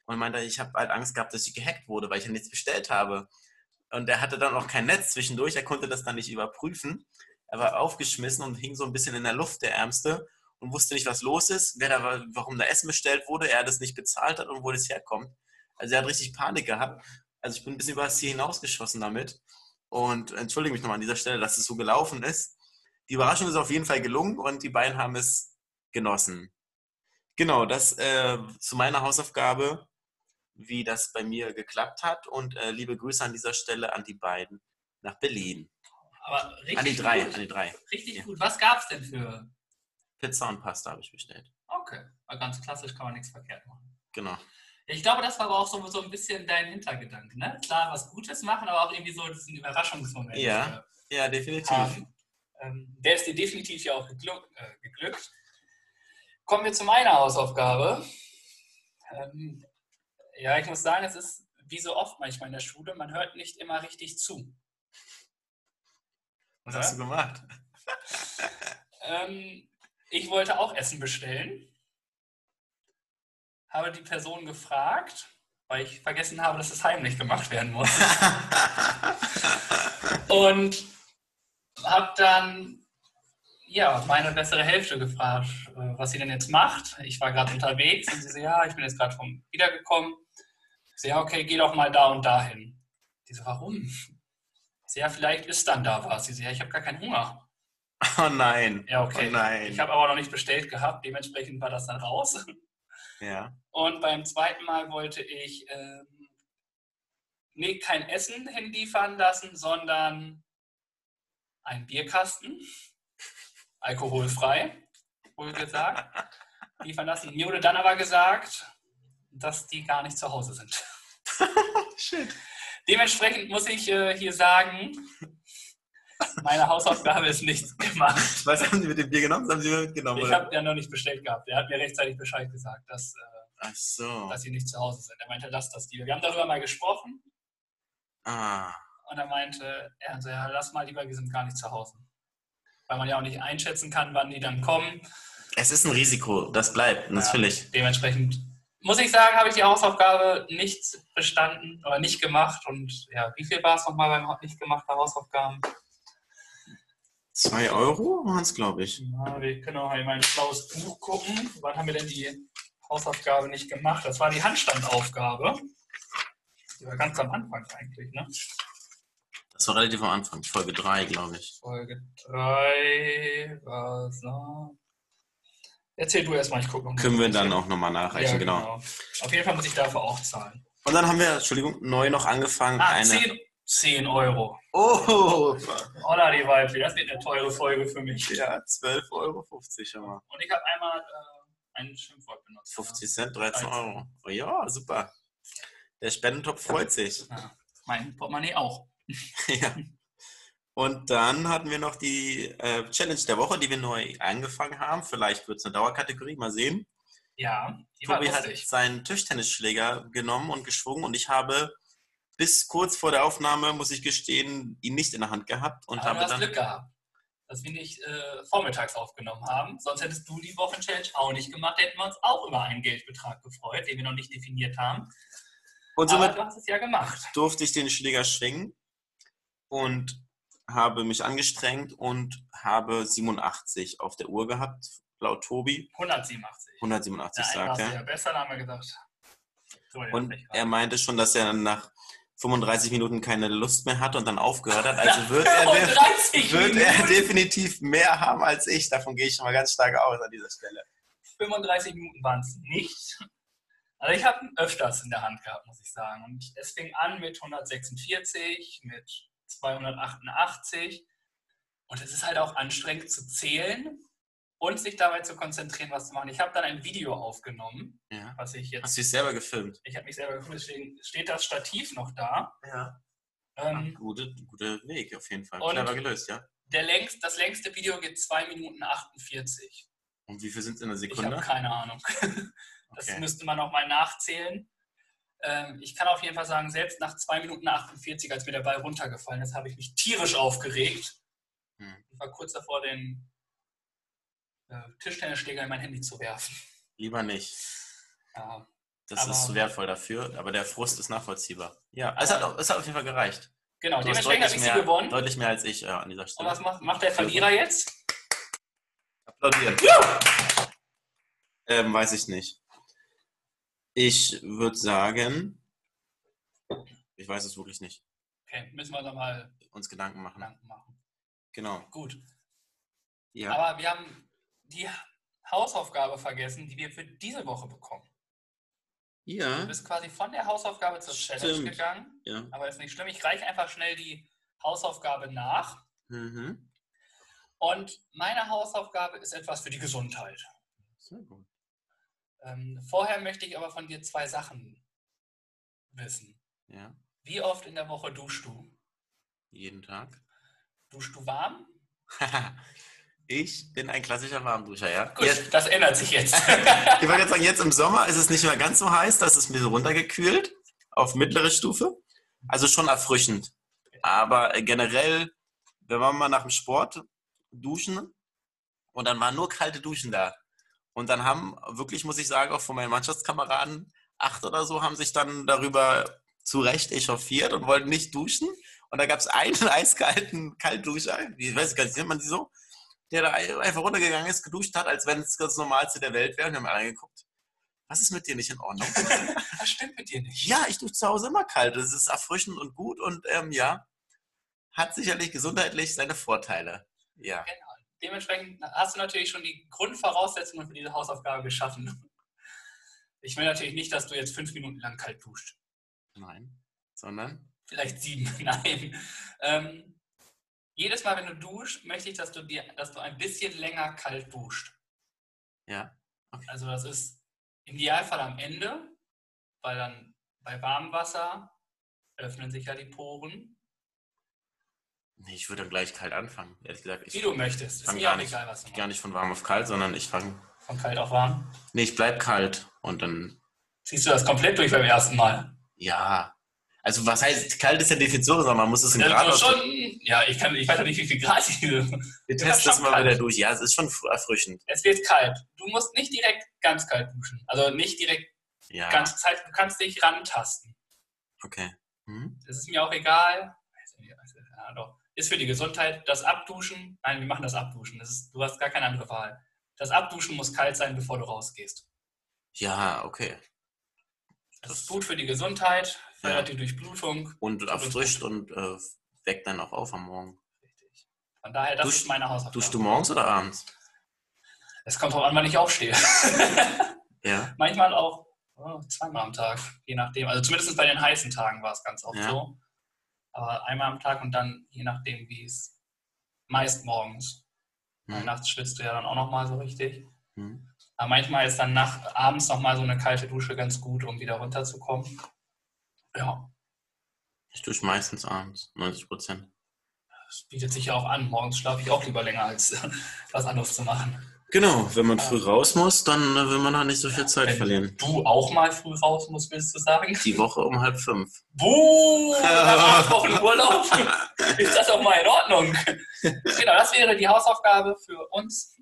Speaker 2: Und meinte, ich habe halt Angst gehabt, dass ich gehackt wurde, weil ich ja nichts bestellt habe. Und er hatte dann auch kein Netz zwischendurch, er konnte das dann nicht überprüfen. Er war aufgeschmissen und hing so ein bisschen in der Luft, der Ärmste und wusste nicht, was los ist, wer da, warum da Essen bestellt wurde, er das nicht bezahlt hat und wo das herkommt. Also er hat richtig Panik gehabt. Also ich bin ein bisschen über das Ziel hinausgeschossen damit. Und entschuldige mich nochmal an dieser Stelle, dass es so gelaufen ist. Die Überraschung ist auf jeden Fall gelungen und die beiden haben es genossen. Genau, das äh, zu meiner Hausaufgabe, wie das bei mir geklappt hat. Und äh, liebe Grüße an dieser Stelle an die beiden nach Berlin.
Speaker 1: Aber richtig
Speaker 2: an die drei,
Speaker 1: gut.
Speaker 2: an die drei.
Speaker 1: Richtig ja. gut. Was gab es denn für
Speaker 2: Pizza und Pasta habe ich bestellt.
Speaker 1: Okay, ganz klassisch kann man nichts verkehrt machen.
Speaker 2: Genau.
Speaker 1: Ich glaube, das war aber auch so, so ein bisschen dein Hintergedanke. Ne? Klar, was Gutes machen, aber auch irgendwie so diesen Überraschungsmoment.
Speaker 2: Ja, ja definitiv.
Speaker 1: Ähm, der ist dir definitiv ja auch geglückt, äh, geglückt. Kommen wir zu meiner Hausaufgabe. Ähm, ja, ich muss sagen, es ist wie so oft manchmal in der Schule, man hört nicht immer richtig zu.
Speaker 2: Was hast du gemacht?
Speaker 1: ähm, ich wollte auch Essen bestellen, habe die Person gefragt, weil ich vergessen habe, dass es heimlich gemacht werden muss. und habe dann ja, meine bessere Hälfte gefragt, äh, was sie denn jetzt macht. Ich war gerade unterwegs und sie so, ja, ich bin jetzt gerade vom wiedergekommen. Ich so, ja, okay, geh doch mal da und dahin. Die so, warum? Ich so, ja, vielleicht ist dann da was. Sie so, ja, ich habe gar keinen Hunger.
Speaker 2: Oh nein.
Speaker 1: Ja, okay.
Speaker 2: Oh nein.
Speaker 1: Ich habe aber noch nicht bestellt gehabt, dementsprechend war das dann raus.
Speaker 2: Ja.
Speaker 1: Und beim zweiten Mal wollte ich ähm, nee, kein Essen hinliefern lassen, sondern einen Bierkasten, alkoholfrei, wohl gesagt, liefern lassen. Mir wurde dann aber gesagt, dass die gar nicht zu Hause sind.
Speaker 2: Shit.
Speaker 1: Dementsprechend muss ich äh, hier sagen, meine Hausaufgabe ist nichts gemacht.
Speaker 2: Was haben Sie mit dem Bier genommen? Das haben Sie mitgenommen,
Speaker 1: Ich habe ja noch nicht bestellt gehabt. Er hat mir rechtzeitig Bescheid gesagt, dass, äh,
Speaker 2: so.
Speaker 1: dass sie nicht zu Hause sind. Er meinte, lass das lieber. Wir haben darüber mal gesprochen
Speaker 2: Ah.
Speaker 1: und er meinte, er so, ja, lass mal lieber, wir sind gar nicht zu Hause. Weil man ja auch nicht einschätzen kann, wann die dann kommen.
Speaker 2: Es ist ein Risiko, das bleibt, natürlich.
Speaker 1: Dementsprechend muss ich sagen, habe ich die Hausaufgabe nicht bestanden oder nicht gemacht. Und ja, wie viel war es nochmal beim nicht gemachten Hausaufgaben?
Speaker 2: Zwei Euro waren es, glaube ich.
Speaker 1: Ja, wir können auch mal in mein schlaues Buch gucken. Wann haben wir denn die Hausaufgabe nicht gemacht? Das war die Handstandaufgabe. Die war ganz am Anfang eigentlich, ne?
Speaker 2: Das war relativ am Anfang, Folge 3, glaube ich.
Speaker 1: Folge 3, was noch? Erzähl du erstmal, ich gucke nochmal.
Speaker 2: Können wir dann auch nochmal nachreichen,
Speaker 1: ja,
Speaker 2: genau.
Speaker 1: genau. Auf jeden Fall muss ich dafür auch zahlen.
Speaker 2: Und dann haben wir, Entschuldigung, neu noch angefangen.
Speaker 1: Ah,
Speaker 2: eine
Speaker 1: 10, 10 Euro.
Speaker 2: Oh!
Speaker 1: Holla die Waldfee, das wird eine teure Folge für mich.
Speaker 2: Ja, 12,50 Euro mal.
Speaker 1: Und ich habe einmal äh, ein Schimpfwort benutzt.
Speaker 2: 50 Cent, 13
Speaker 1: 13.
Speaker 2: Euro. Oh ja, super. Der Spendentopf freut sich.
Speaker 1: Ja, mein Portemonnaie auch.
Speaker 2: ja. Und dann hatten wir noch die äh, Challenge der Woche, die wir neu angefangen haben. Vielleicht wird es eine Dauerkategorie, mal sehen.
Speaker 1: Ja, die war
Speaker 2: Tobi hat seinen Tischtennisschläger genommen und geschwungen und ich habe bis kurz vor der Aufnahme, muss ich gestehen, ihn nicht in der Hand gehabt und
Speaker 1: Aber du
Speaker 2: habe
Speaker 1: hast
Speaker 2: dann.
Speaker 1: Glück gehabt, dass wir nicht äh, vormittags aufgenommen haben. Sonst hättest du die Wochenchallenge auch nicht gemacht. Hätten wir uns auch über einen Geldbetrag gefreut, den wir noch nicht definiert haben.
Speaker 2: Und
Speaker 1: Aber
Speaker 2: somit
Speaker 1: du hast es ja gemacht.
Speaker 2: durfte ich den Schläger schwingen und habe mich angestrengt und habe 87 auf der Uhr gehabt, laut Tobi.
Speaker 1: 187.
Speaker 2: 187
Speaker 1: Der eine
Speaker 2: sagt
Speaker 1: du
Speaker 2: er.
Speaker 1: ja besser, haben wir gesagt. So,
Speaker 2: Und er meinte schon, dass er nach 35 Minuten keine Lust mehr hat und dann aufgehört hat. Also wird er,
Speaker 1: 35
Speaker 2: wird er definitiv mehr haben als ich. Davon gehe ich schon mal ganz stark aus an dieser Stelle.
Speaker 1: 35 Minuten waren es nicht. Also ich habe ihn öfters in der Hand gehabt, muss ich sagen. Und es fing an mit 146, mit 288. Und es ist halt auch anstrengend zu zählen und sich dabei zu konzentrieren, was zu machen. Ich habe dann ein Video aufgenommen,
Speaker 2: Ja.
Speaker 1: was ich
Speaker 2: Hast
Speaker 1: jetzt,
Speaker 2: du dich selber gefilmt?
Speaker 1: ich habe mich selber gefunden, deswegen steht das Stativ noch da.
Speaker 2: Ja.
Speaker 1: Ähm,
Speaker 2: Gute, guter Weg auf jeden Fall. Clever gelöst, ja.
Speaker 1: der längst, das längste Video geht 2 Minuten 48.
Speaker 2: Und wie viel sind es in der
Speaker 1: Ich habe
Speaker 2: Sekunde?
Speaker 1: keine Ahnung. Das
Speaker 2: Okay.
Speaker 1: müsste man noch mal nachzählen. Ähm, ich kann auf jeden Fall sagen, selbst nach 2 Minuten 48, als mir der Ball runtergefallen ist, habe ich mich tierisch aufgeregt.
Speaker 2: Hm.
Speaker 1: Ich war kurz davor, den äh, Tischtennisschläger in mein Handy zu werfen.
Speaker 2: Lieber nicht.
Speaker 1: Ja,
Speaker 2: Das
Speaker 1: Aber-
Speaker 2: ist zu wertvoll dafür, aber der Frust ist nachvollziehbar. Ja, es hat, auch- es hat auf jeden Fall gereicht.
Speaker 1: genau,
Speaker 2: Du
Speaker 1: dementsprechend habe ich sie gewonnen.
Speaker 2: deutlich mehr als ich ja, an dieser
Speaker 1: Und
Speaker 2: Stelle.
Speaker 1: was macht, macht der Verlierer jetzt?
Speaker 2: Applaudieren. Ähm, weiß ich nicht. Ich würde sagen, ich weiß es wirklich nicht,
Speaker 1: Okay, müssen wir nochmal
Speaker 2: uns Gedanken machen.
Speaker 1: Gedanken machen.
Speaker 2: Genau.
Speaker 1: Gut.
Speaker 2: Ja.
Speaker 1: Aber wir haben die Hausaufgabe vergessen, die wir für diese Woche bekommen. Du
Speaker 2: ja.
Speaker 1: bist quasi von der Hausaufgabe zur Challenge
Speaker 2: Stimmt.
Speaker 1: gegangen.
Speaker 2: ja.
Speaker 1: Aber ist nicht schlimm. Ich reiche einfach schnell die Hausaufgabe nach.
Speaker 2: Mhm.
Speaker 1: Und meine Hausaufgabe ist etwas für die Gesundheit.
Speaker 2: Sehr gut.
Speaker 1: Ähm, vorher möchte ich aber von dir zwei Sachen wissen.
Speaker 2: Ja.
Speaker 1: Wie oft in der Woche duschst du?
Speaker 2: Jeden Tag.
Speaker 1: Duschst du warm?
Speaker 2: ich bin ein klassischer Warmduscher, ja.
Speaker 1: Gut,
Speaker 2: Jetzt,
Speaker 1: das ändert sich jetzt.
Speaker 2: ich wollte jetzt sagen, jetzt im Sommer ist es nicht mehr ganz so heiß, das ist ein bisschen runtergekühlt auf mittlere Stufe. Also schon erfrischend. Aber äh, generell, wenn wir mal nach dem Sport duschen und dann waren nur kalte Duschen da. Und dann haben wirklich, muss ich sagen, auch von meinen Mannschaftskameraden, acht oder so, haben sich dann darüber zu Recht echauffiert und wollten nicht duschen. Und da gab es einen eiskalten Kaltduscher, ich weiß gar nicht, nennt man die so? Der da einfach runtergegangen ist, geduscht hat, als wenn es das Normalste der Welt wäre. Und wir haben alle geguckt, was ist mit dir nicht in Ordnung?
Speaker 1: Das stimmt mit dir nicht.
Speaker 2: ja, ich dusche zu Hause immer kalt. Das ist erfrischend und gut und ähm, ja, hat sicherlich gesundheitlich seine Vorteile. Ja.
Speaker 1: Genau. Dementsprechend hast du natürlich schon die Grundvoraussetzungen für diese Hausaufgabe geschaffen. Ich will natürlich nicht, dass du jetzt fünf Minuten lang kalt duscht.
Speaker 2: Nein. Sondern?
Speaker 1: Vielleicht sieben. Nein. Ähm, jedes Mal, wenn du duschst, möchte ich, dass du dir, dass du ein bisschen länger kalt duscht.
Speaker 2: Ja.
Speaker 1: Also das ist im Idealfall am Ende, weil dann bei warmem Wasser öffnen sich ja die Poren.
Speaker 2: Nee, ich würde dann gleich kalt anfangen. Ehrlich gesagt, ich
Speaker 1: Wie du möchtest. Ist mir
Speaker 2: gar nicht,
Speaker 1: egal, was du
Speaker 2: gar
Speaker 1: machst.
Speaker 2: nicht von warm auf kalt, sondern ich fange.
Speaker 1: Von kalt auf warm.
Speaker 2: Nee, ich bleib kalt und dann.
Speaker 1: Siehst du das komplett durch beim ersten Mal?
Speaker 2: Ja. Also was heißt, kalt ist ja Definition, sondern man muss es in
Speaker 1: Ja,
Speaker 2: Grad
Speaker 1: schon, ja, ich, kann, ich weiß ja nicht, wie viel Grad diese.
Speaker 2: Wir testen das mal
Speaker 1: kalt.
Speaker 2: wieder durch. Ja, es ist schon erfrischend.
Speaker 1: Es wird kalt. Du musst nicht direkt ganz kalt duschen. Also nicht direkt
Speaker 2: Ja.
Speaker 1: ganze Zeit. Du kannst dich rantasten.
Speaker 2: Okay. Hm?
Speaker 1: Das ist mir auch egal. Ja, doch. Ist für die Gesundheit. Das Abduschen, nein, wir machen das Abduschen. Das ist, du hast gar keine andere Wahl. Das Abduschen muss kalt sein, bevor du rausgehst.
Speaker 2: Ja, okay.
Speaker 1: Das ist gut für die Gesundheit, fördert
Speaker 2: Ja.
Speaker 1: die Durchblutung.
Speaker 2: Und erfrischt und äh, weckt dann auch auf am Morgen.
Speaker 1: Richtig. Von daher, das
Speaker 2: Dusch-
Speaker 1: ist meine Hausaufgabe.
Speaker 2: Duschst du morgens oder abends?
Speaker 1: Es kommt drauf an, wann ich aufstehe.
Speaker 2: Ja.
Speaker 1: Manchmal auch oh, zweimal am Tag, je nachdem. Also zumindest bei den heißen Tagen war es ganz oft
Speaker 2: Ja.
Speaker 1: so. Aber einmal am Tag und dann je nachdem, wie es meist morgens.
Speaker 2: Hm.
Speaker 1: nachts schwitzt du ja dann auch nochmal so richtig.
Speaker 2: Hm.
Speaker 1: Aber manchmal ist dann nach, abends nochmal so eine kalte Dusche ganz gut, um wieder runterzukommen. Ja,
Speaker 2: Ich dusche meistens abends, 90 Prozent.
Speaker 1: das bietet sich ja auch an. Morgens schlafe ich auch lieber länger, als was anderes zu machen.
Speaker 2: Genau, wenn man früh raus muss, dann äh, will man da nicht so viel Zeit
Speaker 1: Wenn
Speaker 2: verlieren.
Speaker 1: du auch mal früh raus musst, willst du sagen?
Speaker 2: Die Woche um halb fünf.
Speaker 1: Buh, nach Wochen Urlaub ist das auch mal in Ordnung. Genau, das wäre die Hausaufgabe für uns.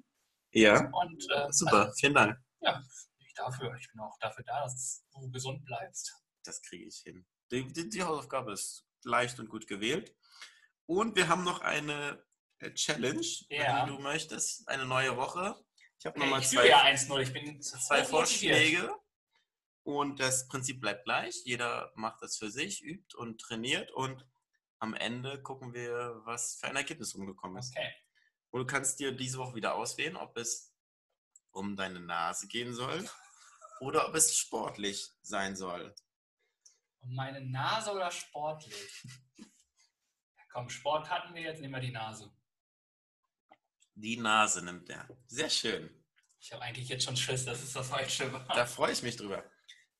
Speaker 2: Ja,
Speaker 1: Und äh,
Speaker 2: super, vielen Dank.
Speaker 1: Also, nicht dafür. Ich bin auch dafür da, dass du gesund bleibst.
Speaker 2: Das kriege ich hin. Die, die, die Hausaufgabe ist leicht und gut gewählt. Und wir haben noch eine äh, Challenge,
Speaker 1: Ja.
Speaker 2: wenn du möchtest. Eine neue Woche. Ich habe nochmal zwei,
Speaker 1: ja 1-0. Ich bin
Speaker 2: zwei. Vorschläge. Und das Prinzip bleibt gleich. Jeder macht das für sich, übt und trainiert. Und am Ende gucken wir, was für ein Ergebnis rumgekommen ist.
Speaker 1: Okay.
Speaker 2: Und du kannst dir diese Woche wieder auswählen, ob es um deine Nase gehen soll oder ob es sportlich sein soll.
Speaker 1: Und meine Nase oder sportlich? Ja, komm, Sport hatten wir, jetzt nehmen wir die Nase.
Speaker 2: Die Nase nimmt er. Sehr schön.
Speaker 1: Ich habe eigentlich jetzt schon Schiss, dass es das Falsche war.
Speaker 2: Da freue ich mich drüber.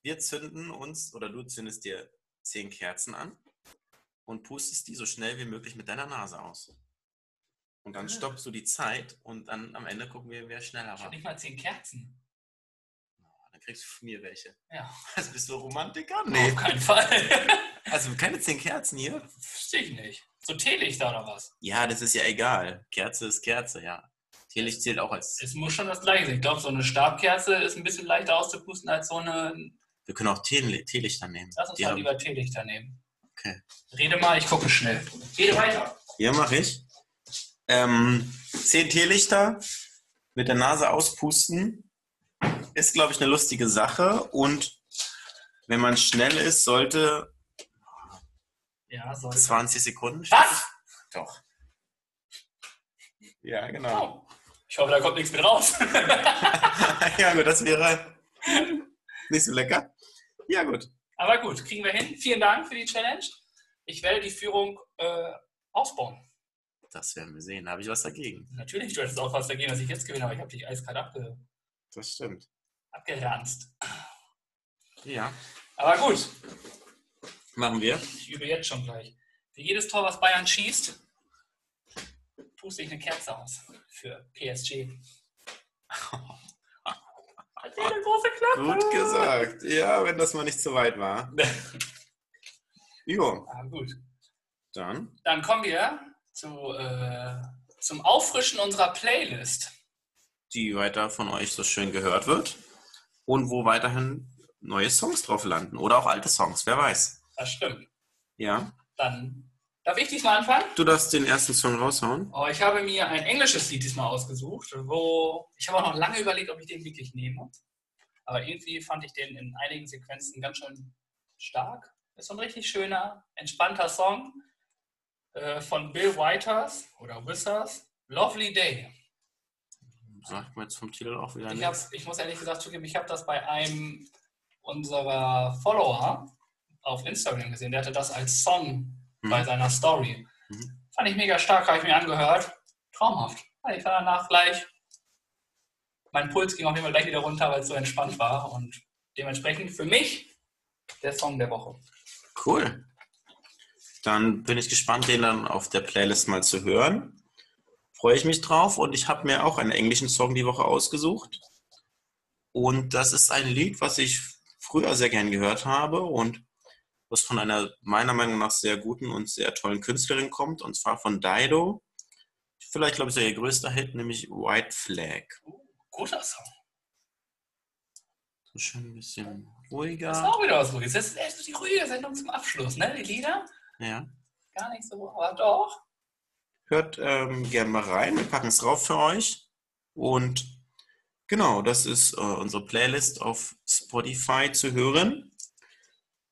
Speaker 2: Wir zünden uns oder du zündest dir zehn Kerzen an und pustest die so schnell wie möglich mit deiner Nase aus. Und dann
Speaker 1: Ah.
Speaker 2: stoppst du die Zeit und dann am Ende gucken wir, wer schneller
Speaker 1: Ich
Speaker 2: war.
Speaker 1: habe nicht mal zehn Kerzen.
Speaker 2: Kriegst du von mir welche.
Speaker 1: Ja,
Speaker 2: Also bist du Romantiker?
Speaker 1: auf keinen Fall.
Speaker 2: Also keine zehn Kerzen hier?
Speaker 1: Verstehe ich nicht. So Teelichter oder was?
Speaker 2: Ja, das ist ja egal. Kerze ist Kerze, ja. Teelicht zählt auch als.
Speaker 1: Es muss schon das gleiche sein. Ich glaube, so eine Stabkerze ist ein bisschen leichter auszupusten als so eine.
Speaker 2: Wir können auch Teeli- Teelichter nehmen.
Speaker 1: Lass uns
Speaker 2: Die
Speaker 1: mal
Speaker 2: haben-
Speaker 1: lieber Teelichter nehmen.
Speaker 2: Okay.
Speaker 1: Rede mal, ich gucke schnell. Rede weiter.
Speaker 2: Ja, mache ich. Ähm, zehn Teelichter mit der Nase auspusten ist, glaube ich, eine lustige Sache. Und wenn man schnell ist, sollte
Speaker 1: Ja, soll.
Speaker 2: 20 Sekunden.
Speaker 1: Was?
Speaker 2: Doch. Ja, genau.
Speaker 1: Oh. Ich hoffe, da kommt nichts mit raus.
Speaker 2: ja, gut, das wäre nicht so lecker. Ja, gut.
Speaker 1: Aber gut, kriegen wir hin. Vielen Dank für die Challenge. Ich werde die Führung äh, ausbauen.
Speaker 2: Das werden wir sehen. Habe ich was dagegen.
Speaker 1: Natürlich, du hättest auch was dagegen, dass ich jetzt gewinne, aber ich habe dich eiskalt abge
Speaker 2: Das stimmt.
Speaker 1: Abgeranzt.
Speaker 2: Ja.
Speaker 1: Aber gut,
Speaker 2: Machen wir.
Speaker 1: ich übe jetzt schon gleich. Für jedes Tor, was Bayern schießt, puste ich eine Kerze aus. Für PSG. Hat eine große Klappe.
Speaker 2: Gut gesagt. Ja, wenn das mal nicht zu weit war. Jo,
Speaker 1: Ah, gut.
Speaker 2: dann.
Speaker 1: Dann kommen wir zu, äh, zum Auffrischen unserer Playlist.
Speaker 2: die weiter von euch so schön gehört wird und wo weiterhin neue Songs drauf landen oder auch alte Songs, wer weiß.
Speaker 1: Das stimmt.
Speaker 2: Ja,
Speaker 1: Dann Darf ich diesmal anfangen?
Speaker 2: Du darfst den ersten Song raushauen.
Speaker 1: Oh, ich habe mir ein englisches Lied diesmal ausgesucht, wo ich habe auch noch lange überlegt, ob ich den wirklich nehme. Aber irgendwie fand ich den in einigen Sequenzen ganz schön stark. Ist so ein richtig schöner, entspannter Song äh, von Bill Whiters oder Wissers. Lovely Day.
Speaker 2: Sagt mir jetzt vom Titel auch wieder
Speaker 1: Ich,
Speaker 2: nichts.
Speaker 1: hab, ich muss ehrlich gesagt zugeben, ich habe das bei einem unserer Follower auf Instagram gesehen. Der hatte das als Song
Speaker 2: Mhm.
Speaker 1: bei seiner Story.
Speaker 2: Mhm.
Speaker 1: Fand ich mega stark, habe ich mir angehört. Traumhaft. Ich war danach gleich, mein Puls ging auf jeden Fall gleich wieder runter, weil es so entspannt war. Und dementsprechend für mich der Song der Woche.
Speaker 2: Cool. Dann bin ich gespannt, den dann auf der Playlist mal zu hören. Freue ich mich drauf und ich habe mir auch einen englischen Song die Woche ausgesucht. Und das ist ein Lied, was ich früher sehr gern gehört habe und was von einer meiner Meinung nach sehr guten und sehr tollen Künstlerin kommt, und zwar von Dido. Vielleicht, glaube ich, ihr größter Hit, nämlich White Flag.
Speaker 1: Guter Song.
Speaker 2: So schön ein bisschen
Speaker 1: Das ist
Speaker 2: ruhiger.
Speaker 1: auch wieder was Ruhiges. Das ist echt die ruhige Sendung zum Abschluss, ne? Die Lieder?
Speaker 2: Ja.
Speaker 1: Gar nicht so, aber doch.
Speaker 2: Hört ähm, gerne mal rein. Wir packen es drauf für euch. Und genau, das ist äh, unsere Playlist auf Spotify zu hören.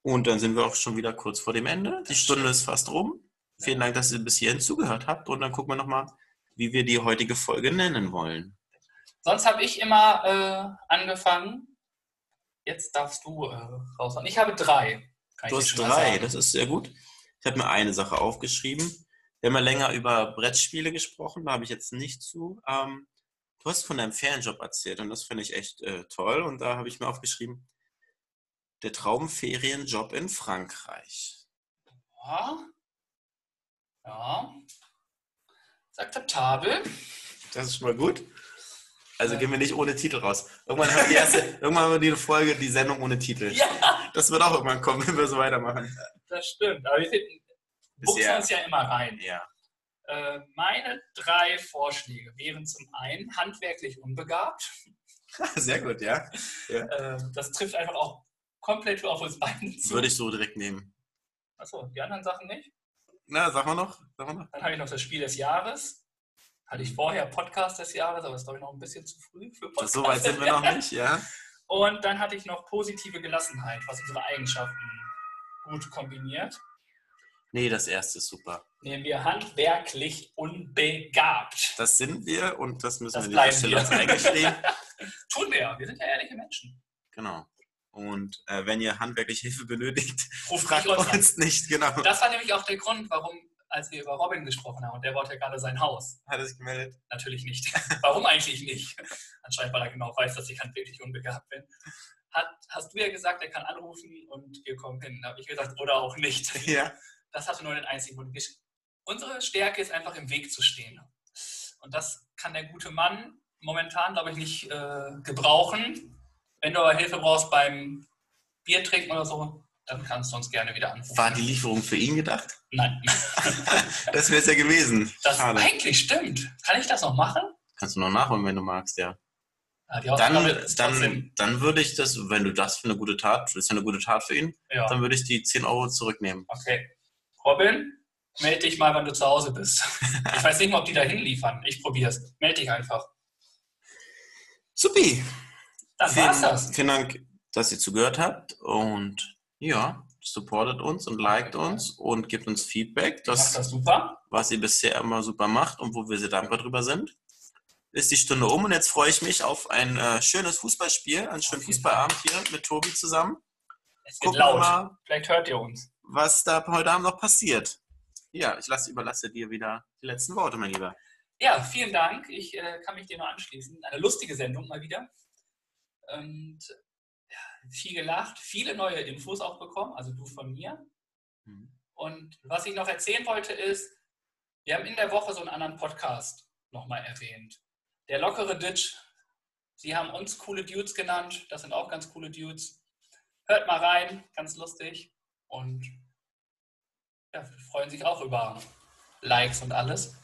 Speaker 2: Und dann sind wir auch schon wieder kurz vor dem Ende. Die Stunde ist fast rum. Vielen Dank, dass ihr bis hierhin zugehört habt. Und dann gucken wir nochmal, wie wir die heutige Folge nennen wollen.
Speaker 1: Sonst habe ich immer äh, angefangen. Jetzt darfst du äh, raushauen. Ich habe drei.
Speaker 2: Du hast drei, das ist sehr gut. Ich habe mir eine Sache aufgeschrieben. Wir haben ja länger über Brettspiele gesprochen, da habe ich jetzt nicht zu. Ähm, du hast von deinem Ferienjob erzählt und das finde ich echt äh, toll. Und da habe ich mir aufgeschrieben, der Traumferienjob in Frankreich.
Speaker 1: Ja. Ja. Ist akzeptabel.
Speaker 2: Das ist schon mal gut. Also gehen wir nicht ohne Titel raus. Irgendwann haben wir die, erste, irgendwann haben wir die Folge, die Sendung ohne Titel.
Speaker 1: Ja,
Speaker 2: Das wird auch irgendwann kommen, wenn wir so weitermachen.
Speaker 1: das stimmt. Aber wir finden, buchsen uns ja immer rein.
Speaker 2: Ja.
Speaker 1: Äh, meine drei Vorschläge wären zum einen handwerklich unbegabt.
Speaker 2: Sehr gut, ja.
Speaker 1: Äh, das trifft einfach auch komplett auf uns beiden zu.
Speaker 2: Würde ich so direkt nehmen.
Speaker 1: Achso, die anderen Sachen nicht.
Speaker 2: Na, sag mal noch. Sag mal noch.
Speaker 1: Dann habe ich noch das Spiel des Jahres. Hatte ich vorher Podcast des Jahres, aber das ist, glaube ich, noch ein bisschen zu früh für Podcast.
Speaker 2: So weit sind wir noch nicht, ja.
Speaker 1: Und dann hatte ich noch positive Gelassenheit, was unsere Eigenschaften gut kombiniert.
Speaker 2: Nee, das erste ist super.
Speaker 1: Nehmen wir handwerklich unbegabt.
Speaker 2: Das sind wir und das müssen
Speaker 1: Das
Speaker 2: wir an dieser Stelle uns eingestehen.
Speaker 1: Tun wir ja. Wir sind ja ehrliche Menschen.
Speaker 2: Genau. Und äh, wenn ihr handwerkliche Hilfe benötigt,
Speaker 1: Ruft
Speaker 2: fragt
Speaker 1: uns
Speaker 2: uns nicht, genau.
Speaker 1: Das war nämlich auch der Grund, warum, als wir über Robin gesprochen haben, und der baut ja gerade sein Haus.
Speaker 2: Hat er sich gemeldet?
Speaker 1: Natürlich nicht. Warum eigentlich nicht? Anscheinend, weil er genau weiß, dass ich handwerklich unbegabt bin. Hat, hast du ja gesagt, er kann anrufen und wir kommen hin. Da habe ich gesagt, oder auch nicht.
Speaker 2: Ja.
Speaker 1: Das hatte nur den einzigen Grund. Unsere Stärke ist einfach im Weg zu stehen. Und das kann der gute Mann momentan, glaube ich, nicht äh, gebrauchen. Wenn du aber Hilfe brauchst beim Bier trinken oder so, dann kannst du uns gerne wieder anrufen.
Speaker 2: War die Lieferung für ihn gedacht?
Speaker 1: Nein,
Speaker 2: Das wäre es ja gewesen.
Speaker 1: das
Speaker 2: Schade.
Speaker 1: eigentlich stimmt. Kann ich das noch machen?
Speaker 2: Kannst du noch nachholen, wenn du magst, ja.
Speaker 1: Ja, Aufgabe
Speaker 2: Dann, dann, dann würde ich das, wenn du das für eine gute Tat, das ist ja eine gute Tat für ihn,
Speaker 1: ja.
Speaker 2: dann würde ich die 10 Euro zurücknehmen.
Speaker 1: Okay. Robin, melde dich mal, wenn du zu Hause bist. Ich weiß nicht mal, ob die da hinliefern. Ich probiere es. Melde dich einfach.
Speaker 2: Supi.
Speaker 1: Das war's das.
Speaker 2: Vielen, vielen Dank, dass ihr zugehört habt und ja, supportet uns und liked uns und gebt uns Feedback. Das
Speaker 1: das super.
Speaker 2: was ihr bisher immer super macht und wo wir sehr dankbar drüber sind. Ist die Stunde um und jetzt freue ich mich auf ein äh, schönes Fußballspiel, einen schönen
Speaker 1: jeden
Speaker 2: Fußballabend hier mit Tobi zusammen.
Speaker 1: Es wird
Speaker 2: Gucken
Speaker 1: laut.
Speaker 2: mal,
Speaker 1: Vielleicht hört ihr uns.
Speaker 2: Was da heute Abend noch passiert. Ja, ich lasse, überlasse dir wieder die letzten Worte, mein Lieber.
Speaker 1: Ja, vielen Dank. Ich äh, kann mich dir nur anschließen. Eine lustige Sendung mal wieder. Und ja, viel gelacht, viele neue Infos auch bekommen, also du von mir. Und was ich noch erzählen wollte ist, wir haben in der Woche so einen anderen Podcast nochmal erwähnt. Der lockere Ditch. Sie haben uns coole Dudes genannt. Das sind auch ganz coole Dudes. Hört mal rein, ganz lustig. Und ja, freuen sich auch über Likes und alles.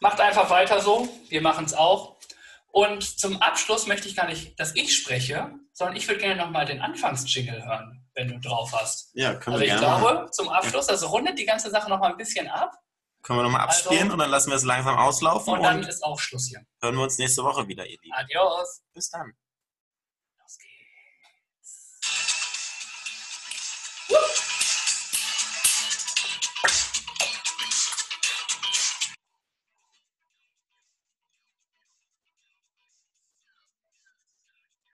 Speaker 1: Macht einfach weiter so. Wir machen es auch. Und zum Abschluss möchte ich gar nicht, dass ich spreche, sondern ich würde gerne nochmal den Anfangsjingle hören. wenn du drauf hast.
Speaker 2: Ja, können
Speaker 1: Also
Speaker 2: wir
Speaker 1: ich
Speaker 2: gerne machen.
Speaker 1: glaube, zum Abschluss, das rundet die ganze Sache noch mal ein bisschen ab
Speaker 2: Können wir nochmal abspielen
Speaker 1: Also-
Speaker 2: und dann lassen wir es langsam auslaufen
Speaker 1: und
Speaker 2: und,
Speaker 1: dann ist auch Schluss hier.
Speaker 2: hören wir uns nächste Woche wieder, ihr Lieben.
Speaker 1: Adios.
Speaker 2: Bis dann.
Speaker 1: Los geht's.